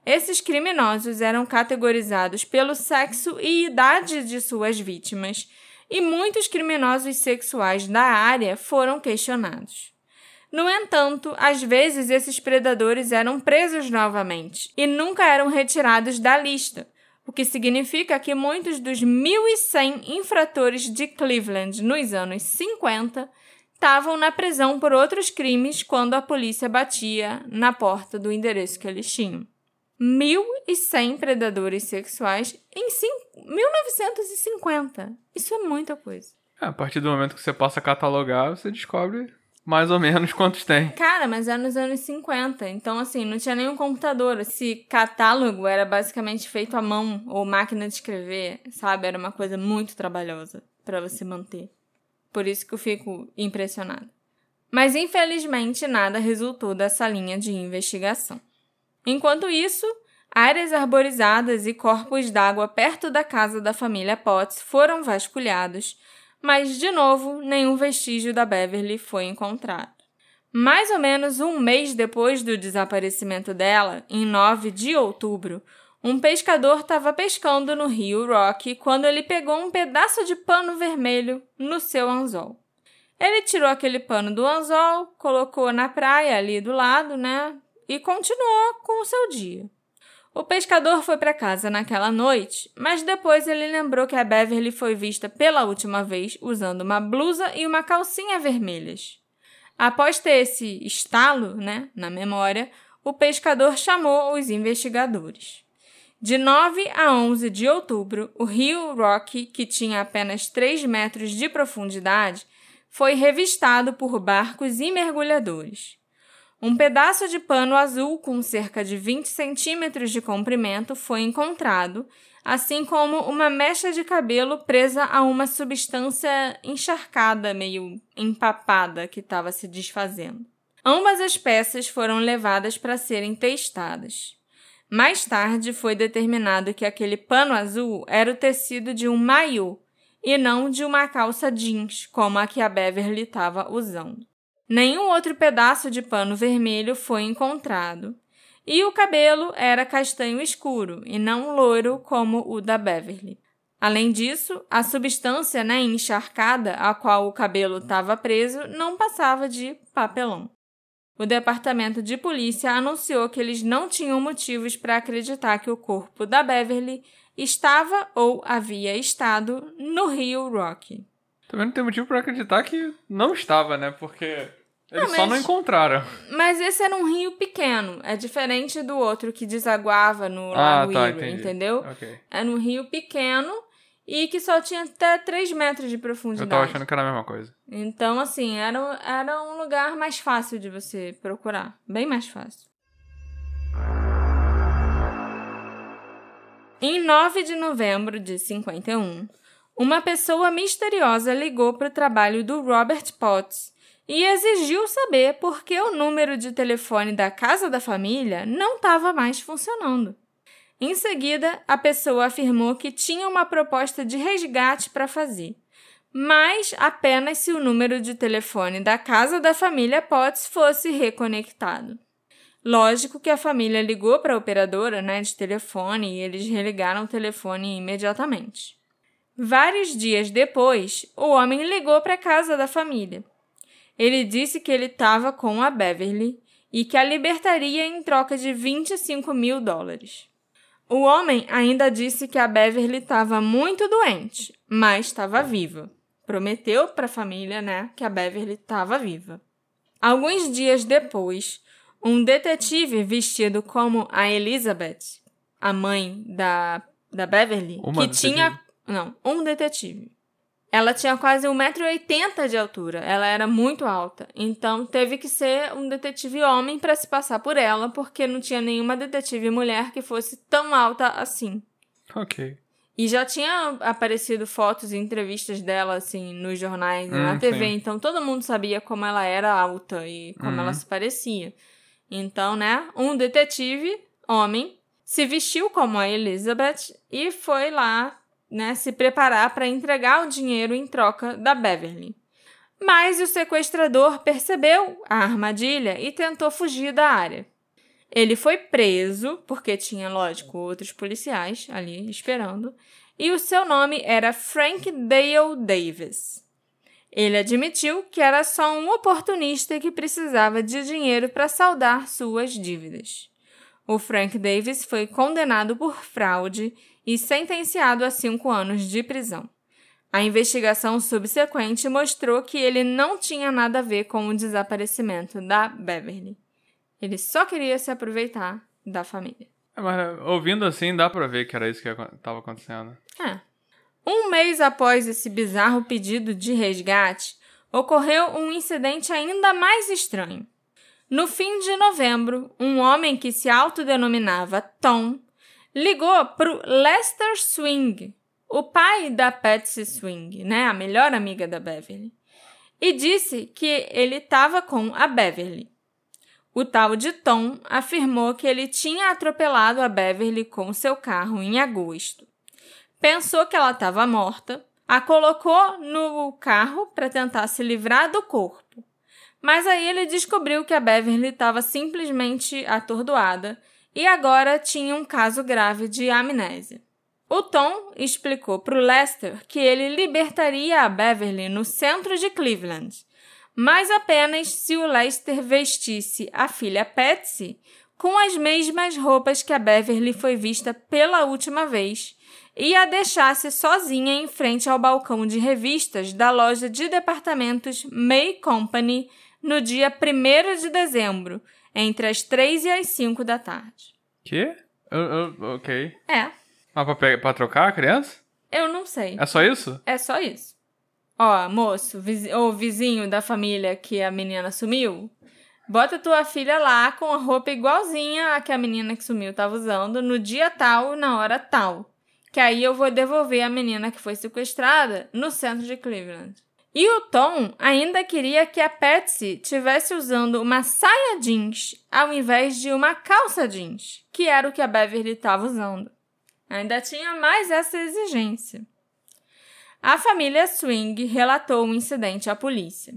Esses criminosos eram categorizados pelo sexo e idade de suas vítimas, e muitos criminosos sexuais da área foram questionados. No entanto, às vezes esses predadores eram presos novamente e nunca eram retirados da lista, o que significa que muitos dos 1.100 infratores de Cleveland nos anos 50 estavam na prisão por outros crimes quando a polícia batia na porta do endereço que eles tinham. 1.100 predadores sexuais em cin- 1950. Isso é muita coisa. É, a partir do momento que você passa a catalogar, você descobre mais ou menos quantos tem. Cara, mas era nos anos 50, então assim, não tinha nenhum computador. Esse catálogo era basicamente feito à mão ou máquina de escrever, sabe? Era uma coisa muito trabalhosa para você manter. Por isso que eu fico impressionada. Mas infelizmente nada resultou dessa linha de investigação. Enquanto isso, áreas arborizadas e corpos d'água perto da casa da família Potts foram vasculhados, mas, de novo, nenhum vestígio da Beverly foi encontrado. Mais ou menos um mês depois do desaparecimento dela, em 9 de outubro, um pescador estava pescando no rio Rock quando ele pegou um pedaço de pano vermelho no seu anzol. Ele tirou aquele pano do anzol, colocou na praia ali do lado, né? E continuou com o seu dia. O pescador foi para casa naquela noite, mas depois ele lembrou que a Beverly foi vista pela última vez usando uma blusa e uma calcinha vermelhas. Após ter esse estalo né, na memória, o pescador chamou os investigadores. De 9 a 11 de outubro, o rio Rocky, que tinha apenas 3 metros de profundidade, foi revistado por barcos e mergulhadores. Um pedaço de pano azul com cerca de 20 centímetros de comprimento foi encontrado, assim como uma mecha de cabelo presa a uma substância encharcada, meio empapada, que estava se desfazendo. Ambas as peças foram levadas para serem testadas. Mais tarde foi determinado que aquele pano azul era o tecido de um maiô e não de uma calça jeans, como a que a Beverly estava usando. Nenhum outro pedaço de pano vermelho foi encontrado. E o cabelo era castanho escuro e não loiro como o da Beverly. Além disso, a substância né, encharcada a qual o cabelo estava preso não passava de papelão. O departamento de polícia anunciou que eles não tinham motivos para acreditar que o corpo da Beverly estava ou havia estado no rio Rock. Também não tem motivo para acreditar que não estava, né? Porque eles Não, só mas- não encontraram. Mas esse era um rio pequeno, é diferente do outro que desaguava no Ah, Lago tá, Erie, entendeu? Ok. Era um rio pequeno e que só tinha até 3 metros de Eu profundidade. tava achando que era a mesma coisa. Então, assim, era, era um lugar mais fácil de você procurar. Bem mais fácil. Em 9 de novembro de 51, uma pessoa misteriosa ligou para o trabalho do Robert Potts e exigiu saber por que o número de telefone da casa da família não estava mais funcionando. Em seguida, a pessoa afirmou que tinha uma proposta de resgate para fazer, mas apenas se o número de telefone da casa da família Potts fosse reconectado. Lógico que a família ligou para a operadora né, de telefone e eles religaram o telefone imediatamente. Vários dias depois, o homem ligou para a casa da família. Ele disse que ele estava com a Beverly e que a libertaria em troca de 25 mil dólares. O homem ainda disse que a Beverly estava muito doente, mas estava viva. Prometeu para a família, né, que a Beverly estava viva. Alguns dias depois, um detetive vestido como a Elizabeth, a mãe da, da Beverly, Uma que detetive? tinha. Não, um detetive. Ela tinha quase 1,80m de altura, ela era muito alta. Então teve que ser um detetive homem para se passar por ela, porque não tinha nenhuma detetive mulher que fosse tão alta assim. Ok. E já tinha aparecido fotos e entrevistas dela, assim, nos jornais e Hum, na TV, sim. então todo mundo sabia como ela era alta e como Uhum. ela se parecia. Então, né, um detetive, homem, se vestiu como a Elizabeth e foi lá, né, se preparar para entregar o dinheiro em troca da Beverly. Mas o sequestrador percebeu a armadilha e tentou fugir da área. Ele foi preso, porque tinha, lógico, outros policiais ali esperando, e o seu nome era Frank Dale Davis. Ele admitiu que era só um oportunista que precisava de dinheiro para saldar suas dívidas. O Frank Davis foi condenado por fraude e sentenciado a cinco anos de prisão. A investigação subsequente mostrou que ele não tinha nada a ver com o desaparecimento da Beverly. Ele só queria se aproveitar da família. É, mas ouvindo assim, dá pra ver que era isso que acon- tava acontecendo. É. Um mês após esse bizarro pedido de resgate, ocorreu um incidente ainda mais estranho. No fim de novembro, um homem que se autodenominava Tom ligou para o Lester Swing, o pai da Patsy Swing, né, a melhor amiga da Beverly, e disse que ele estava com a Beverly. O tal de Tom afirmou que ele tinha atropelado a Beverly com seu carro em agosto pensou que ela estava morta, a colocou no carro para tentar se livrar do corpo. Mas aí ele descobriu que a Beverly estava simplesmente atordoada e agora tinha um caso grave de amnésia. O Tom explicou para o Lester que ele libertaria a Beverly no centro de Cleveland, mas apenas se o Lester vestisse a filha Patsy com as mesmas roupas que a Beverly foi vista pela última vez e a deixasse sozinha em frente ao balcão de revistas da loja de departamentos May Company no dia 1 de dezembro, entre as 3 e as 5 da tarde. Eu- eu- ok. É, Mas pra, pra trocar a criança? eu não sei. É só isso? É só isso. Ó, moço, vizi- ou vizinho da família que a menina sumiu, bota tua filha lá com a roupa igualzinha a que a menina que sumiu tava usando no dia tal, na hora tal. Que aí eu vou devolver a menina que foi sequestrada no centro de Cleveland. E o Tom ainda queria que a Patsy tivesse usando uma saia jeans ao invés de uma calça jeans, que era o que a Beverly estava usando. Ainda tinha mais essa exigência. A família Swing relatou o incidente à polícia.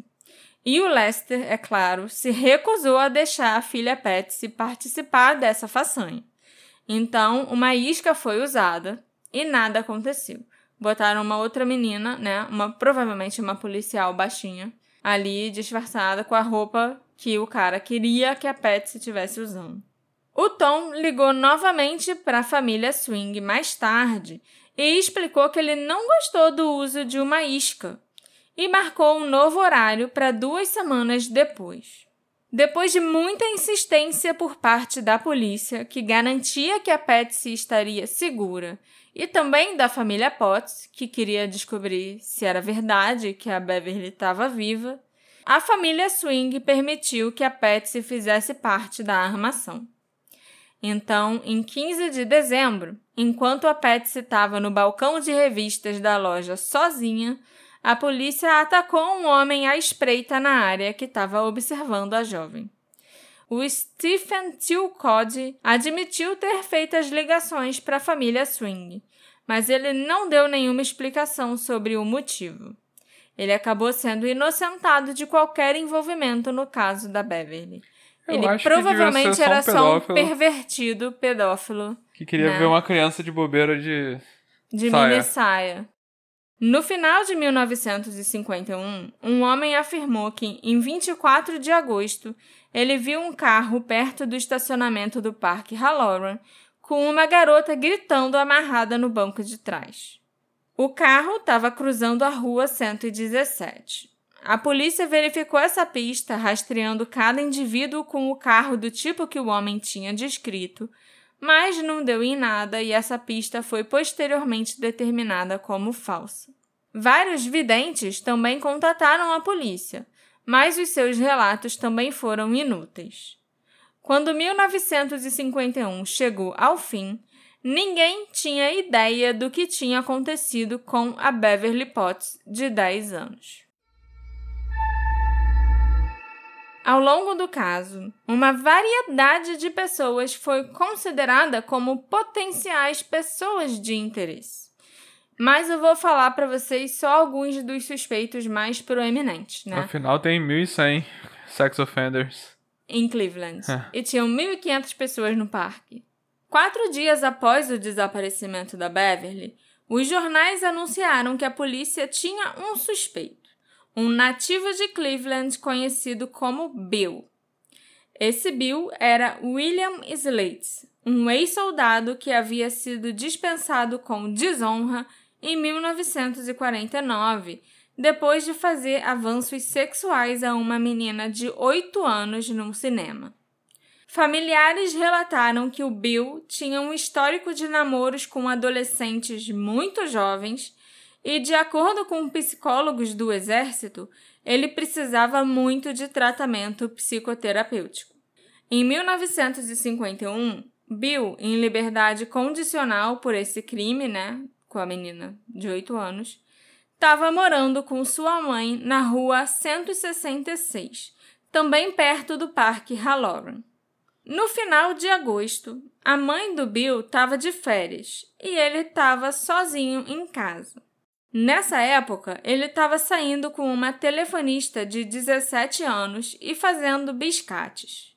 E o Lester, é claro, se recusou a deixar a filha Patsy participar dessa façanha. Então, uma isca foi usada e nada aconteceu. Botaram uma outra menina, né, uma provavelmente uma policial baixinha, ali disfarçada com a roupa que o cara queria que a Patsy estivesse usando. O Tom ligou novamente para a família Swing mais tarde e explicou que ele não gostou do uso de uma isca e marcou um novo horário para duas semanas depois. Depois de muita insistência por parte da polícia, que garantia que a Patsy estaria segura, e também da família Potts, que queria descobrir se era verdade que a Beverly estava viva, a família Swing permitiu que a Patsy fizesse parte da armação. Então, em 15 de dezembro, enquanto a Patsy estava no balcão de revistas da loja sozinha, a polícia atacou um homem à espreita na área que estava observando a jovem. O Stephen Tilcod admitiu ter feito as ligações para a família Swing, mas ele não deu nenhuma explicação sobre o motivo. Ele acabou sendo inocentado de qualquer envolvimento no caso da Beverly. Eu ele provavelmente só um era só um pervertido pedófilo Que queria Né? ver uma criança de bobeira de. de Saia. mini saia. No final de 1951, um homem afirmou que, em 24 de agosto, ele viu um carro perto do estacionamento do Parque Halloran com uma garota gritando amarrada no banco de trás. O carro estava cruzando a rua 117. A polícia verificou essa pista rastreando cada indivíduo com o carro do tipo que o homem tinha descrito, mas não deu em nada e essa pista foi posteriormente determinada como falsa. Vários videntes também contataram a polícia, mas os seus relatos também foram inúteis. Quando 1951 chegou ao fim, ninguém tinha ideia do que tinha acontecido com a Beverly Potts de 10 anos. Ao longo do caso, uma variedade de pessoas foi considerada como potenciais pessoas de interesse. Mas eu vou falar para vocês só alguns dos suspeitos mais proeminentes, né? Afinal, tem 1.100 sex offenders. Em Cleveland. É. E tinham 1.500 pessoas no parque. Quatro dias após o desaparecimento da Beverly, os jornais anunciaram que a polícia tinha um suspeito um nativo de Cleveland conhecido como Bill. Esse Bill era William Slate, um ex-soldado que havia sido dispensado com desonra em 1949, depois de fazer avanços sexuais a uma menina de 8 anos num cinema. Familiares relataram que o Bill tinha um histórico de namoros com adolescentes muito jovens e, de acordo com psicólogos do Exército, ele precisava muito de tratamento psicoterapêutico. Em 1951, Bill, em liberdade condicional por esse crime, né, com a menina de 8 anos, estava morando com sua mãe na rua 166, também perto do Parque Halloran. No final de agosto, a mãe do Bill estava de férias e ele estava sozinho em casa. Nessa época, ele estava saindo com uma telefonista de 17 anos e fazendo biscates.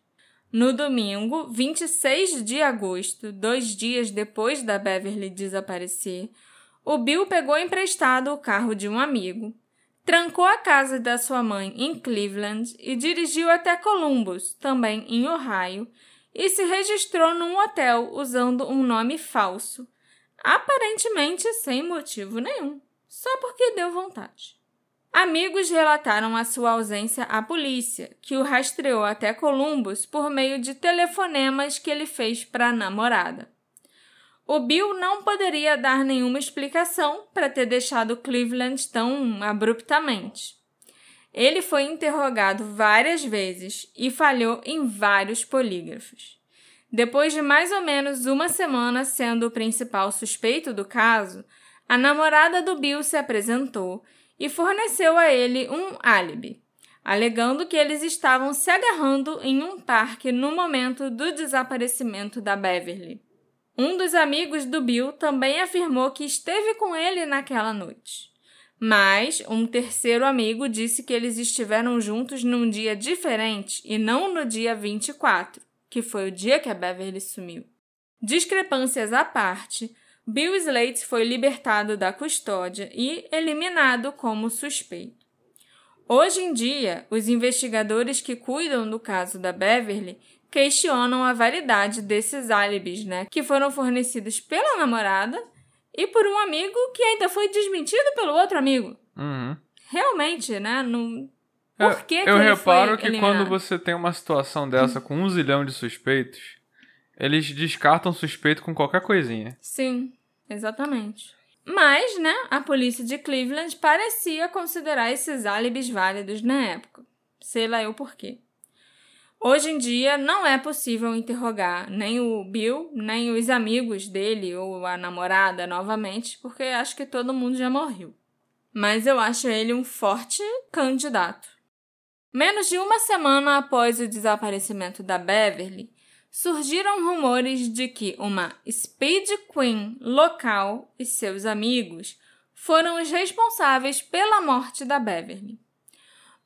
No domingo, 26 de agosto, dois dias depois da Beverly desaparecer, o Bill pegou emprestado o carro de um amigo, trancou a casa da sua mãe em Cleveland e dirigiu até Columbus, também em Ohio, e se registrou num hotel usando um nome falso, aparentemente sem motivo nenhum, só porque deu vontade. Amigos relataram a sua ausência à polícia, que o rastreou até Columbus por meio de telefonemas que ele fez para a namorada. O Bill não poderia dar nenhuma explicação para ter deixado Cleveland tão abruptamente. Ele foi interrogado várias vezes e falhou em vários polígrafos. Depois de mais ou menos uma semana sendo o principal suspeito do caso, a namorada do Bill se apresentou e forneceu a ele um álibi, alegando que eles estavam se agarrando em um parque no momento do desaparecimento da Beverly. Um dos amigos do Bill também afirmou que esteve com ele naquela noite. Mas um terceiro amigo disse que eles estiveram juntos num dia diferente e não no dia 24, que foi o dia que a Beverly sumiu. Discrepâncias à parte, Bill Slate foi libertado da custódia e eliminado como suspeito. Hoje em dia, os investigadores que cuidam do caso da Beverly questionam a validade desses álibis, né, que foram fornecidos pela namorada e por um amigo que ainda foi desmentido pelo outro amigo. Uhum. Realmente, né? Não... Por que, eu, que eu reparo que eliminado? quando você tem uma situação dessa com um zilhão de suspeitos, eles descartam suspeito com qualquer coisinha. Sim, exatamente. Mas, né, a polícia de Cleveland parecia considerar esses álibis válidos na época. Sei lá eu por quê. Hoje em dia não é possível interrogar nem o Bill, nem os amigos dele ou a namorada novamente, porque acho que todo mundo já morreu. Mas eu acho ele um forte candidato. Menos de uma semana após o desaparecimento da Beverly, surgiram rumores de que uma Speed Queen local e seus amigos foram os responsáveis pela morte da Beverly.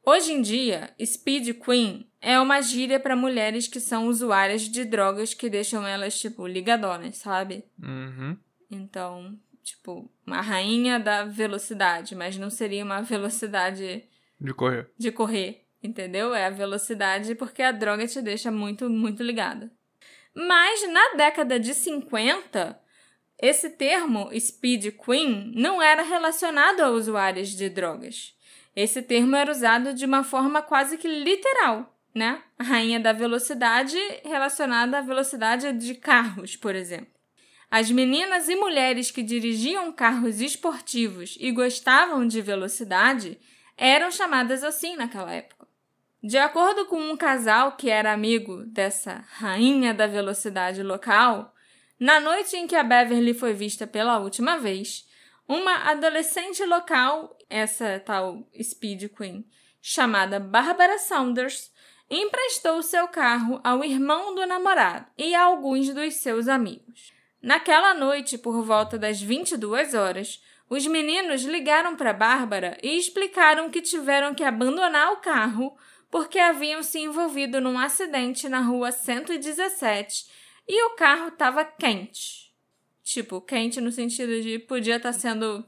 Hoje em dia, Speed Queen é uma gíria para mulheres que são usuárias de drogas que deixam elas, tipo, ligadonas, sabe? Uhum. Então, tipo, uma rainha da velocidade, mas não seria uma velocidade De correr. de correr, entendeu? É a velocidade porque a droga te deixa muito, muito ligada. Mas na década de 50, esse termo Speed Queen não era relacionado a usuários de drogas. Esse termo era usado de uma forma quase que literal, né? A rainha da velocidade relacionada à velocidade de carros, por exemplo. As meninas e mulheres que dirigiam carros esportivos e gostavam de velocidade eram chamadas assim naquela época. De acordo com um casal que era amigo dessa rainha da velocidade local, na noite em que a Beverly foi vista pela última vez, uma adolescente local, essa tal Speed Queen, chamada Barbara Saunders, emprestou seu carro ao irmão do namorado e a alguns dos seus amigos. Naquela noite, por volta das 22 horas, os meninos ligaram para Bárbara e explicaram que tiveram que abandonar o carro porque haviam se envolvido num acidente na rua 117 e o carro estava quente. Tipo, quente no sentido de podia estar sendo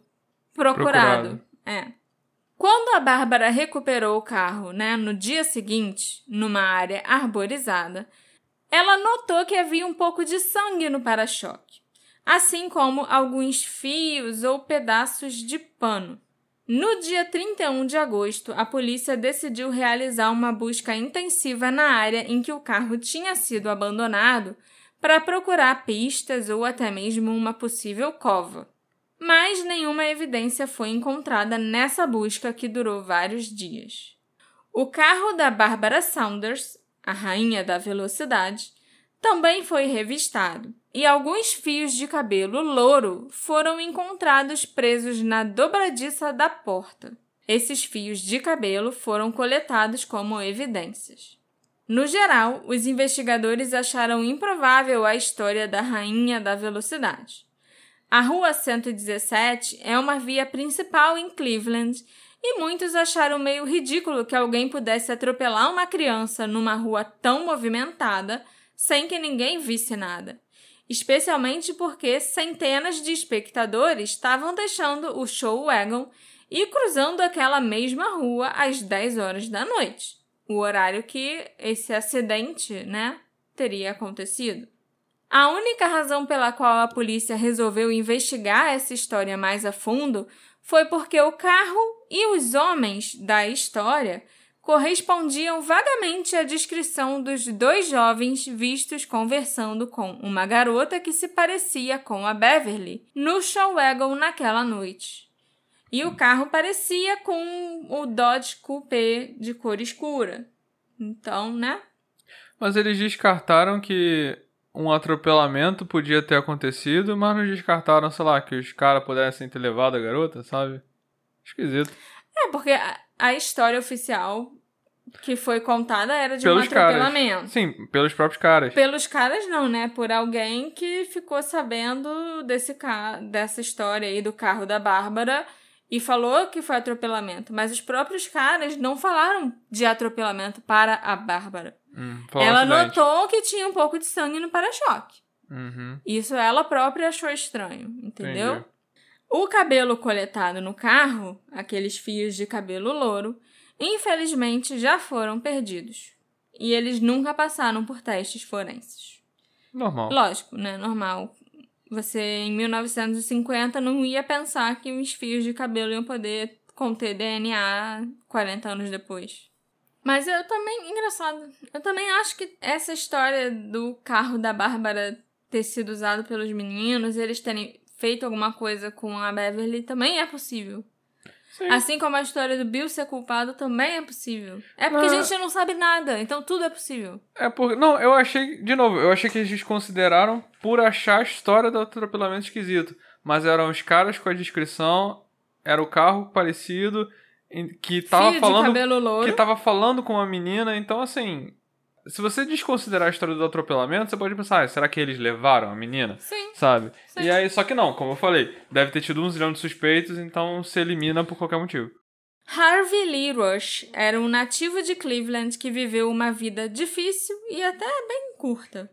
procurado. Procurado. É. Quando a Bárbara recuperou o carro, né, no dia seguinte, numa área arborizada, ela notou que havia um pouco de sangue no para-choque, assim como alguns fios ou pedaços de pano. No dia 31 de agosto, a polícia decidiu realizar uma busca intensiva na área em que o carro tinha sido abandonado para procurar pistas ou até mesmo uma possível cova. Mas nenhuma evidência foi encontrada nessa busca que durou vários dias. O carro da Barbara Saunders, a rainha da velocidade, também foi revistado e alguns fios de cabelo louro foram encontrados presos na dobradiça da porta. Esses fios de cabelo foram coletados como evidências. No geral, os investigadores acharam improvável a história da rainha da velocidade. A Rua 117 é uma via principal em Cleveland e muitos acharam meio ridículo que alguém pudesse atropelar uma criança numa rua tão movimentada sem que ninguém visse nada. Especialmente porque centenas de espectadores estavam deixando o show wagon e cruzando aquela mesma rua às 10 horas da noite. O horário que esse acidente, né, teria acontecido. A única razão pela qual a polícia resolveu investigar essa história mais a fundo foi porque o carro e os homens da história correspondiam vagamente à descrição dos dois jovens vistos conversando com uma garota que se parecia com a Beverly no Showwagon naquela noite. E o carro parecia com o Dodge Coupé de cor escura. Então, né? Mas eles descartaram que um atropelamento podia ter acontecido, mas não descartaram, sei lá, que os caras pudessem ter levado a garota, sabe? Esquisito. É, porque a, história oficial que foi contada era de pelos um atropelamento. caras. Sim, pelos próprios caras. Pelos caras não, né? Por alguém que ficou sabendo desse ca... dessa história aí do carro da Bárbara e falou que foi atropelamento. Mas os próprios caras não falaram de atropelamento para a Bárbara. Hum, um ela notou que tinha um pouco de sangue no para-choque. Uhum, Isso ela própria achou estranho, entendeu? entendi. O cabelo coletado no carro, aqueles fios de cabelo louro, infelizmente já foram perdidos. E eles nunca passaram por testes forenses. Normal. Lógico, né? Normal. Você, em 1950, não ia pensar que os fios de cabelo iam poder conter DNA 40 anos depois. Mas eu também, engraçado, eu também acho que essa história do carro da Bárbara ter sido usado pelos meninos, eles terem feito alguma coisa com a Beverly, também é possível. Sim. Assim como a história do Bill ser culpado também é possível. É porque Não, a gente não sabe nada, então tudo é possível. É porque. Não, eu achei. De novo, eu achei que eles consideraram por achar a história do atropelamento esquisito. Mas eram os caras com a descrição, era o carro parecido, que tava Fio falando. Que tava falando com a menina, então assim. Se você desconsiderar a história do atropelamento, você pode pensar, ah, será que eles levaram a menina? Sim. Sabe? Sim. E aí, só que não, como eu falei, deve ter tido um zilhão de suspeitos, então se elimina por qualquer motivo. Harvey Lee Rush era um nativo de Cleveland que viveu uma vida difícil e até bem curta.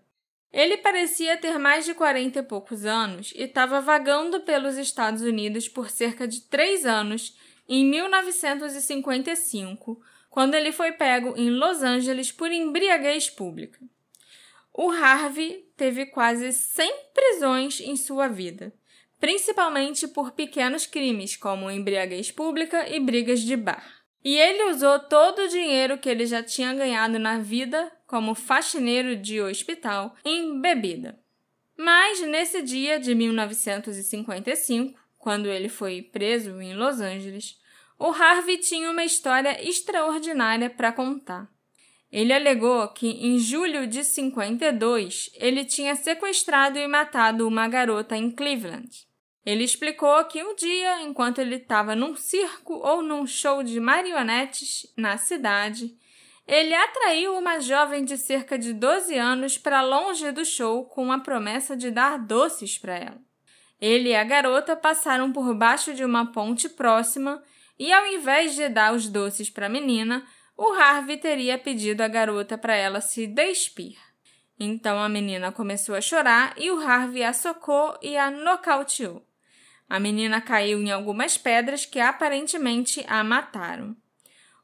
Ele parecia ter mais de 40 e poucos anos e estava vagando pelos Estados Unidos por cerca de três anos em 1955, quando ele foi pego em Los Angeles por embriaguez pública. O Harvey teve quase 100 prisões em sua vida principalmente por pequenos crimes como embriaguez pública e brigas de bar. E ele usou todo o dinheiro que ele já tinha ganhado na vida como faxineiro de hospital em bebida. Mas nesse dia de 1955, quando ele foi preso em Los Angeles, o Harvey tinha uma história extraordinária para contar. Ele alegou que em julho de 52 ele tinha sequestrado e matado uma garota em Cleveland. Ele explicou que um dia, enquanto ele estava num circo ou num show de marionetes na cidade, ele atraiu uma jovem de cerca de 12 anos para longe do show com a promessa de dar doces para ela. Ele e a garota passaram por baixo de uma ponte próxima e, ao invés de dar os doces para a menina, o Harvey teria pedido à garota para ela se despir. Então a menina começou a chorar e o Harvey a socou e a nocauteou. A menina caiu em algumas pedras que aparentemente a mataram.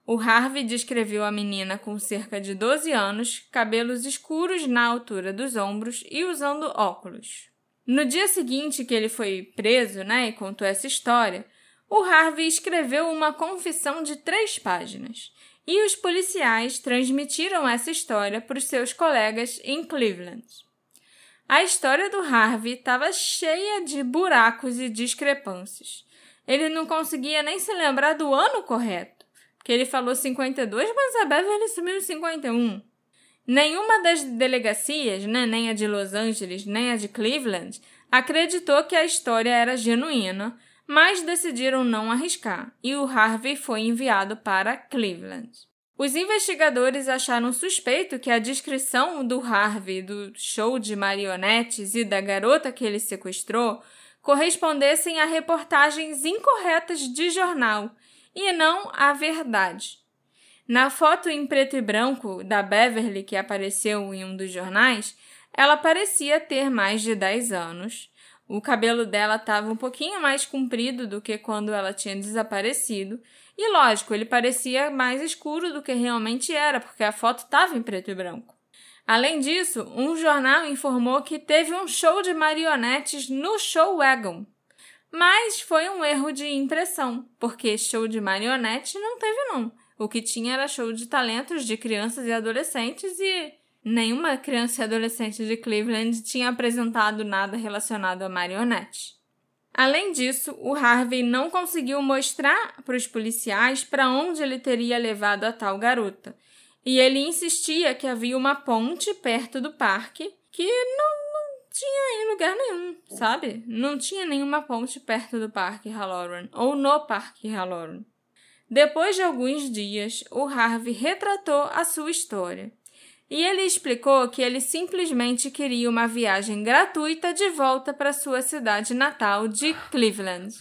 O Harvey descreveu a menina com cerca de 12 anos, cabelos escuros na altura dos ombros e usando óculos. No dia seguinte que ele foi preso, né, e contou essa história, o Harvey escreveu uma confissão de três páginas e os policiais transmitiram essa história para os seus colegas em Cleveland. A história do Harvey estava cheia de buracos e discrepâncias. Ele não conseguia nem se lembrar do ano correto, porque ele falou 52, mas a Beverly sumiu em 51. Nenhuma das delegacias, né, nem a de Los Angeles, nem a de Cleveland, acreditou que a história era genuína, mas decidiram não arriscar, e o Harvey foi enviado para Cleveland. Os investigadores acharam suspeito que a descrição do Harvey do show de marionetes e da garota que ele sequestrou correspondessem a reportagens incorretas de jornal e não à verdade. Na foto em preto e branco da Beverly que apareceu em um dos jornais, ela parecia ter mais de 10 anos. O cabelo dela estava um pouquinho mais comprido do que quando ela tinha desaparecido. E lógico, ele parecia mais escuro do que realmente era, porque a foto estava em preto e branco. Além disso, um jornal informou que teve um show de marionetes no Show Wagon. Mas foi um erro de impressão, porque show de marionete não teve não. O que tinha era show de talentos de crianças e adolescentes e nenhuma criança e adolescente de Cleveland tinha apresentado nada relacionado a marionete. Além disso, o Harvey não conseguiu mostrar para os policiais para onde ele teria levado a tal garota. E ele insistia que havia uma ponte perto do parque que não, não tinha em lugar nenhum, sabe? Não tinha nenhuma ponte perto do Parque Halloran ou no Parque Halloran. Depois de alguns dias, o Harvey retratou a sua história. E ele explicou que ele simplesmente queria uma viagem gratuita de volta para sua cidade natal de Cleveland.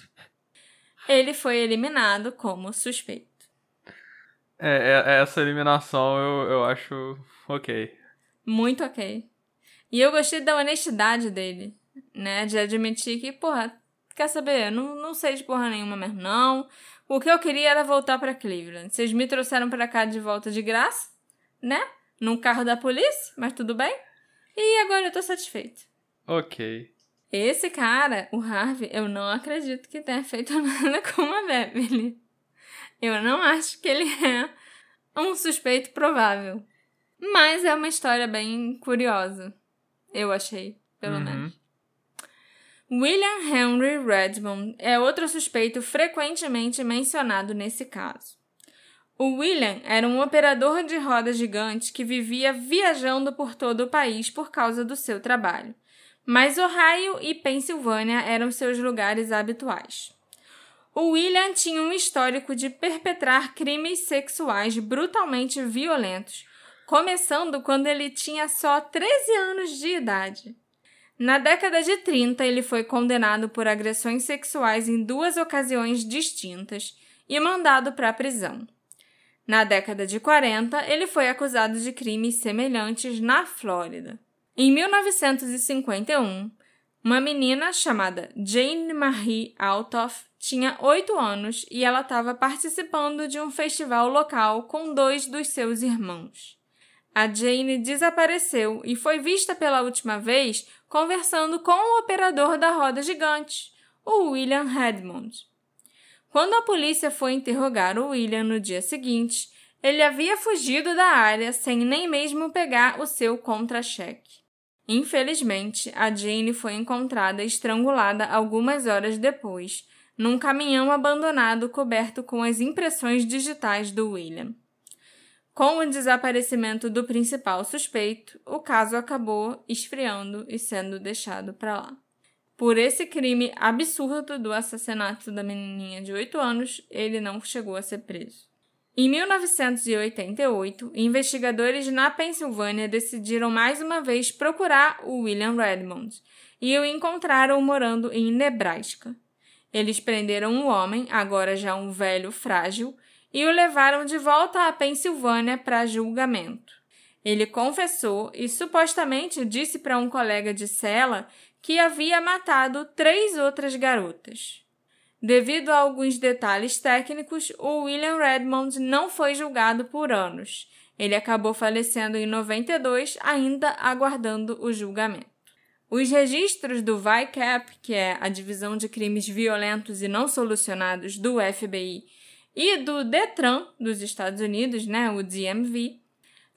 Ele foi eliminado como suspeito. É, é essa eliminação eu, eu acho ok. Muito ok. E eu gostei da honestidade dele, né? De admitir que, porra, quer saber? Não, não sei de porra nenhuma mesmo, não. O que eu queria era voltar para Cleveland. Vocês me trouxeram para cá de volta de graça, né? Num carro da polícia, mas tudo bem. E agora eu tô satisfeito. Ok. Esse cara, o Harvey, eu não acredito que tenha feito nada com a Beverly. Eu não acho que ele é um suspeito provável. Mas é uma história bem curiosa. Eu achei, pelo Uhum. menos. William Henry Redmond é outro suspeito frequentemente mencionado nesse caso. O William era um operador de roda gigante que vivia viajando por todo o país por causa do seu trabalho, mas Ohio e Pensilvânia eram seus lugares habituais. O William tinha um histórico de perpetrar crimes sexuais brutalmente violentos, começando quando ele tinha só 13 anos de idade. Na década de 30, ele foi condenado por agressões sexuais em duas ocasiões distintas e mandado para a prisão. Na década de 40, ele foi acusado de crimes semelhantes na Flórida. Em 1951, uma menina chamada Jane Marie Altoff tinha 8 anos e ela estava participando de um festival local com dois dos seus irmãos. A Jane desapareceu e foi vista pela última vez conversando com o operador da roda gigante, o William Redmond. Quando a polícia foi interrogar o William no dia seguinte, ele havia fugido da área sem nem mesmo pegar o seu contra-cheque. Infelizmente, a Jane foi encontrada estrangulada algumas horas depois, num caminhão abandonado coberto com as impressões digitais do William. Com o desaparecimento do principal suspeito, o caso acabou esfriando e sendo deixado para lá. Por esse crime absurdo do assassinato da menininha de 8 anos, ele não chegou a ser preso. Em 1988, investigadores na Pensilvânia decidiram mais uma vez procurar o William Redmond e o encontraram morando em Nebraska. Eles prenderam um homem, agora já um velho frágil, e o levaram de volta à Pensilvânia para julgamento. Ele confessou e supostamente disse para um colega de cela que havia matado três outras garotas. Devido a alguns detalhes técnicos, o William Redmond não foi julgado por anos. Ele acabou falecendo em 92, ainda aguardando o julgamento. Os registros do VICAP, que é a Divisão de Crimes Violentos e Não Solucionados do FBI, e do Detran dos Estados Unidos, né, o DMV,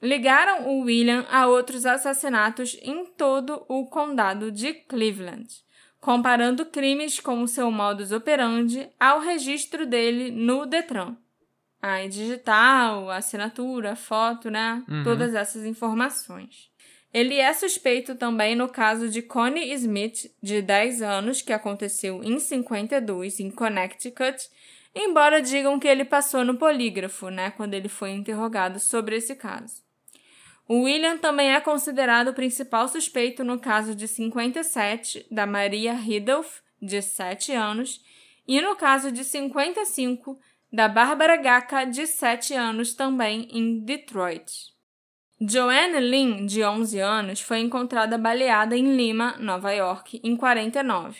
ligaram o William a outros assassinatos em todo o condado de Cleveland, comparando crimes com o seu modus operandi ao registro dele no Detran. A digital, assinatura, foto, né? Uhum. Todas essas informações. Ele é suspeito também no caso de Connie Smith, de 10 anos, que aconteceu em 52, em Connecticut, embora digam que ele passou no polígrafo, né, quando ele foi interrogado sobre esse caso. William também é considerado o principal suspeito no caso de 57 da Maria Ridolf, de 7 anos, e no caso de 55 da Bárbara Gaca, de 7 anos, também em Detroit. Joanne Lynn, de 11 anos, foi encontrada baleada em Lima, Nova York, em 49.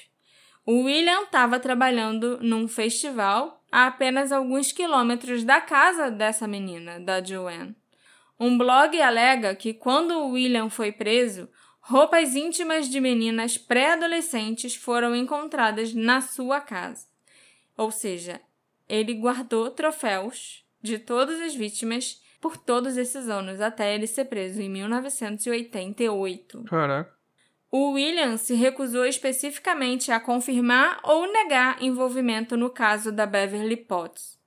O William estava trabalhando num festival a apenas alguns quilômetros da casa dessa menina, da Joanne. Um blog alega que quando William foi preso, roupas íntimas de meninas pré-adolescentes foram encontradas na sua casa. Ou seja, ele guardou troféus de todas as vítimas por todos esses anos, até ele ser preso em 1988. Caraca. O William se recusou especificamente a confirmar ou negar envolvimento no caso da Beverly Potts.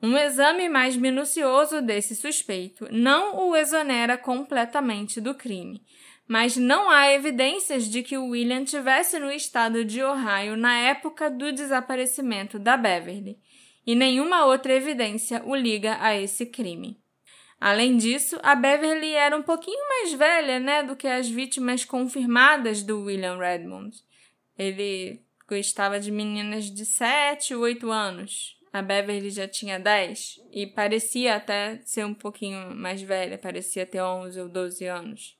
Um exame mais minucioso desse suspeito não o exonera completamente do crime, mas não há evidências de que William tivesse no estado de Ohio na época do desaparecimento da Beverly, e nenhuma outra evidência o liga a esse crime. Além disso, a Beverly era um pouquinho mais velha, né, do que as vítimas confirmadas do William Redmond. Ele gostava de meninas de 7, 8 anos. A Beverly já tinha 10 e parecia até ser um pouquinho mais velha, parecia ter 11 ou 12 anos.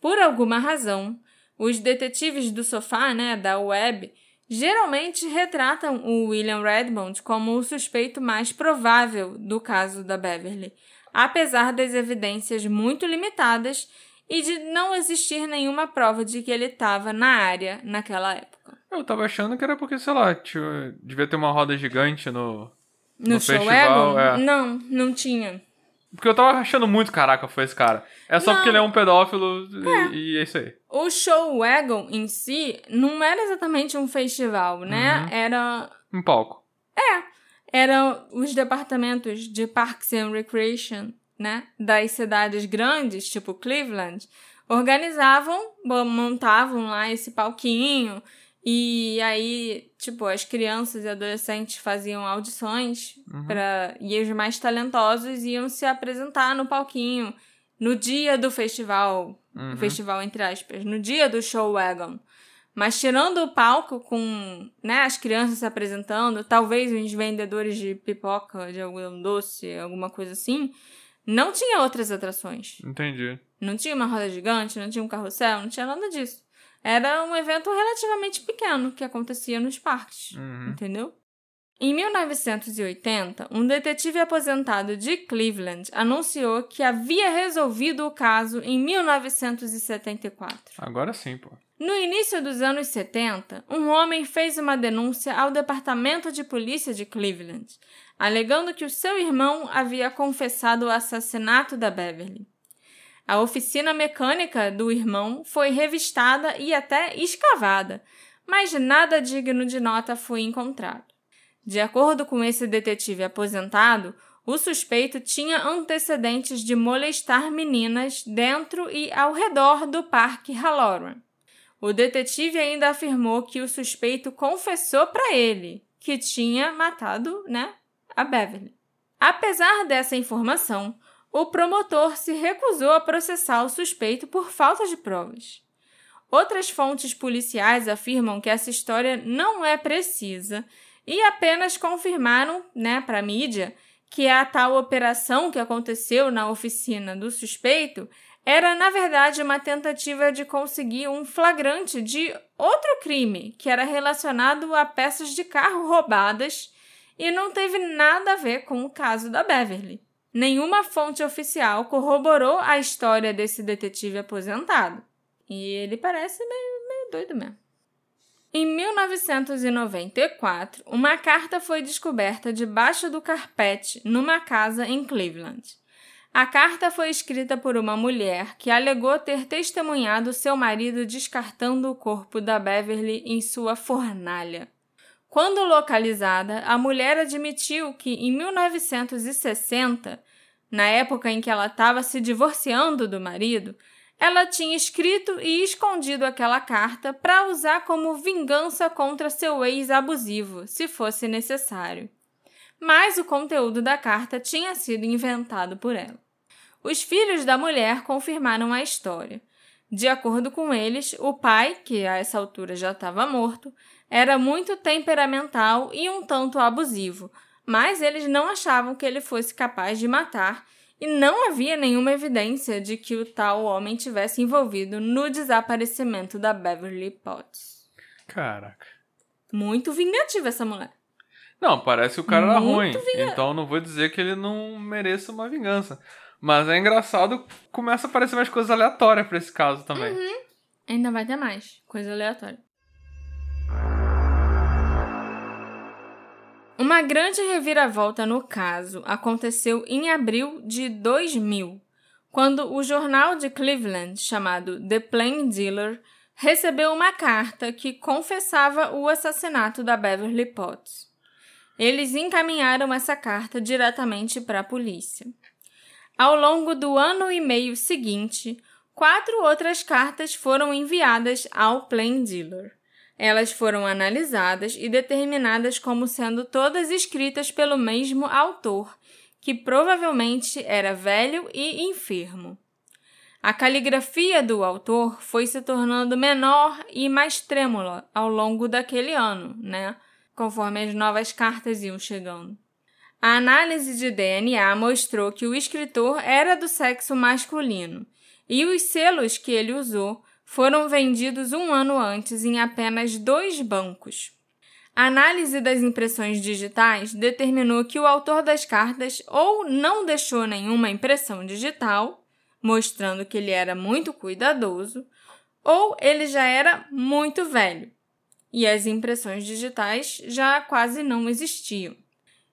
Por alguma razão, os detetives do sofá, né, da web, geralmente retratam o William Redmond como o suspeito mais provável do caso da Beverly apesar das evidências muito limitadas e de não existir nenhuma prova de que ele estava na área naquela época. Eu tava achando que era porque, sei lá, tinha, devia ter uma roda gigante no, no, no show festival. É. Não, não tinha. Porque eu tava achando muito, caraca, foi esse cara. É só não. porque ele é um pedófilo é. E, e, é isso aí. O show Wagon em si não era exatamente um festival, né? Uhum. Era. Um palco. É eram os departamentos de Parks and Recreation, né, das cidades grandes, tipo Cleveland, organizavam, montavam lá esse palquinho e aí, tipo, as crianças e adolescentes faziam audições uhum. para e os mais talentosos iam se apresentar no palquinho no dia do festival, uhum. festival entre aspas, no dia do show wagon. Mas tirando o palco com né, as crianças se apresentando, talvez uns vendedores de pipoca, de algum doce, alguma coisa assim, não tinha outras atrações. Entendi. Não tinha uma roda gigante, não tinha um carrossel, não tinha nada disso. Era um evento relativamente pequeno que acontecia nos parques, uhum. entendeu? Em 1980, um detetive aposentado de Cleveland anunciou que havia resolvido o caso em 1974. Agora sim, pô. No início dos anos 70, um homem fez uma denúncia ao Departamento de Polícia de Cleveland, alegando que o seu irmão havia confessado o assassinato da Beverly. A oficina mecânica do irmão foi revistada e até escavada, mas nada digno de nota foi encontrado. De acordo com esse detetive aposentado, o suspeito tinha antecedentes de molestar meninas dentro e ao redor do Parque Halloran. O detetive ainda afirmou que o suspeito confessou para ele que tinha matado, né, a Beverly. Apesar dessa informação, o promotor se recusou a processar o suspeito por falta de provas. Outras fontes policiais afirmam que essa história não é precisa e apenas confirmaram, né, para a mídia que a tal operação que aconteceu na oficina do suspeito era, na verdade, uma tentativa de conseguir um flagrante de outro crime que era relacionado a peças de carro roubadas e não teve nada a ver com o caso da Beverly. Nenhuma fonte oficial corroborou a história desse detetive aposentado. E ele parece meio, meio doido mesmo. Em 1994, uma carta foi descoberta debaixo do carpete numa casa em Cleveland. A carta foi escrita por uma mulher que alegou ter testemunhado seu marido descartando o corpo da Beverly em sua fornalha. Quando localizada, a mulher admitiu que em 1960, na época em que ela estava se divorciando do marido, ela tinha escrito e escondido aquela carta para usar como vingança contra seu ex abusivo, se fosse necessário. Mas o conteúdo da carta tinha sido inventado por ela. Os filhos da mulher confirmaram a história. De acordo com eles, o pai, que a essa altura já estava morto, era muito temperamental e um tanto abusivo, mas eles não achavam que ele fosse capaz de matar e não havia nenhuma evidência de que o tal homem tivesse envolvido no desaparecimento da Beverly Potts. Caraca. Muito vingativa essa mulher. Não, parece que o cara Muito era ruim. Vinga... Então não vou dizer que ele não mereça uma vingança. Mas é engraçado, começa a aparecer mais coisas aleatórias pra esse caso também. Ainda vai ter mais. Coisa aleatória. Uma grande reviravolta no caso aconteceu em abril de 2000, quando o jornal de Cleveland, chamado The Plain Dealer, recebeu uma carta que confessava o assassinato da Beverly Potts. Eles encaminharam essa carta diretamente para a polícia. Ao longo do ano e meio seguinte, quatro outras cartas foram enviadas ao Plain Dealer. Elas foram analisadas e determinadas como sendo todas escritas pelo mesmo autor, que provavelmente era velho e enfermo. A caligrafia do autor foi se tornando menor e mais trêmula ao longo daquele ano, né? Conforme as novas cartas iam chegando. A análise de DNA mostrou que o escritor era do sexo masculino e os selos que ele usou foram vendidos um ano antes em apenas dois bancos. A análise das impressões digitais determinou que o autor das cartas ou não deixou nenhuma impressão digital, mostrando que ele era muito cuidadoso, ou ele já era muito velho e as impressões digitais já quase não existiam.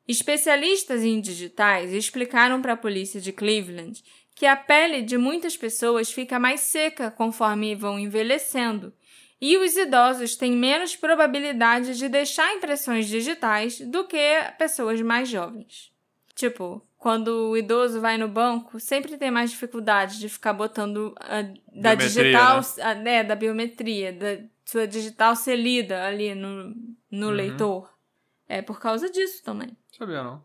Especialistas em digitais explicaram para a polícia de Cleveland que a pele de muitas pessoas fica mais seca conforme vão envelhecendo, e os idosos têm menos probabilidade de deixar impressões digitais do que pessoas mais jovens. Tipo, quando o idoso vai no banco, sempre tem mais dificuldade de ficar botando a, da Biometria, digital, né? a, né, da biometria, da sua digital ser lida ali no, no Uhum. leitor. É por causa disso também. Sabia não.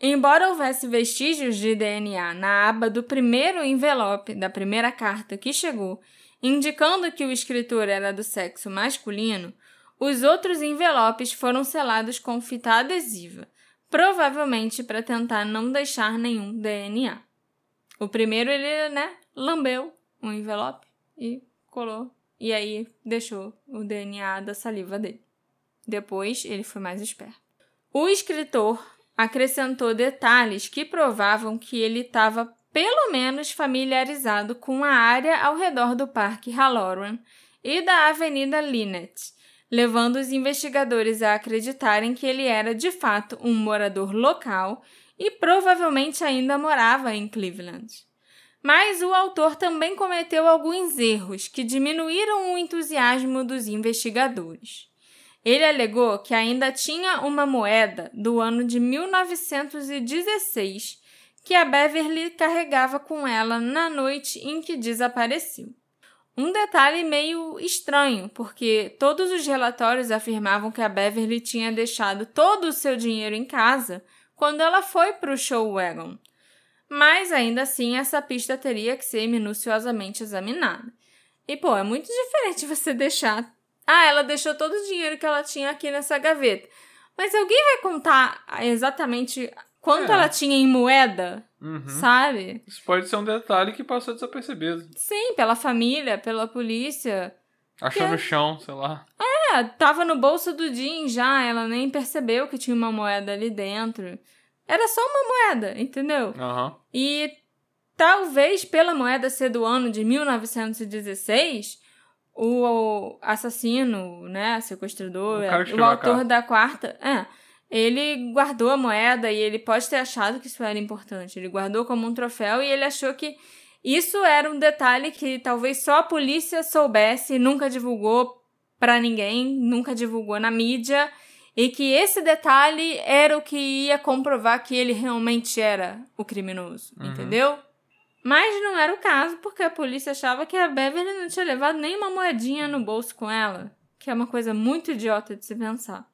Embora houvesse vestígios de DNA na aba do primeiro envelope da primeira carta que chegou, indicando que o escritor era do sexo masculino, os outros envelopes foram selados com fita adesiva, provavelmente para tentar não deixar nenhum DNA. O primeiro ele, né, lambeu o envelope e colou, e aí deixou o DNA da saliva dele. Depois ele foi mais esperto. O escritor acrescentou detalhes que provavam que ele estava pelo menos familiarizado com a área ao redor do Parque Halloran e da Avenida Linnet, levando os investigadores a acreditarem que ele era de fato um morador local e provavelmente ainda morava em Cleveland. Mas o autor também cometeu alguns erros que diminuíram o entusiasmo dos investigadores. Ele alegou que ainda tinha uma moeda do ano de 1916 que a Beverly carregava com ela na noite em que desapareceu. Um detalhe meio estranho, porque todos os relatórios afirmavam que a Beverly tinha deixado todo o seu dinheiro em casa quando ela foi para o show wagon. Mas ainda assim, essa pista teria que ser minuciosamente examinada. E pô, é muito diferente você deixar. Ah, ela deixou todo o dinheiro que ela tinha aqui nessa gaveta. Mas alguém vai contar exatamente quanto É. ela tinha em moeda, Uhum. sabe? Isso pode ser um detalhe que passou desapercebido. Sim, pela família, pela polícia. Achou Que- no chão, sei lá. É, tava no bolso do Jean já, ela nem percebeu que tinha uma moeda ali dentro. Era só uma moeda, entendeu? Aham. E talvez pela moeda ser do ano de 1916, o assassino, né, sequestrador, O o autor da quarta, é, ele guardou a moeda e ele pode ter achado que isso era importante. Ele guardou como um troféu e ele achou que isso era um detalhe que talvez só a polícia soubesse e nunca divulgou pra ninguém, nunca divulgou na mídia. E que esse detalhe era o que ia comprovar que ele realmente era o criminoso, Uhum. entendeu? Mas não era o caso, porque a polícia achava que a Beverly não tinha levado nenhuma moedinha no bolso com ela, que é uma coisa muito idiota de se pensar.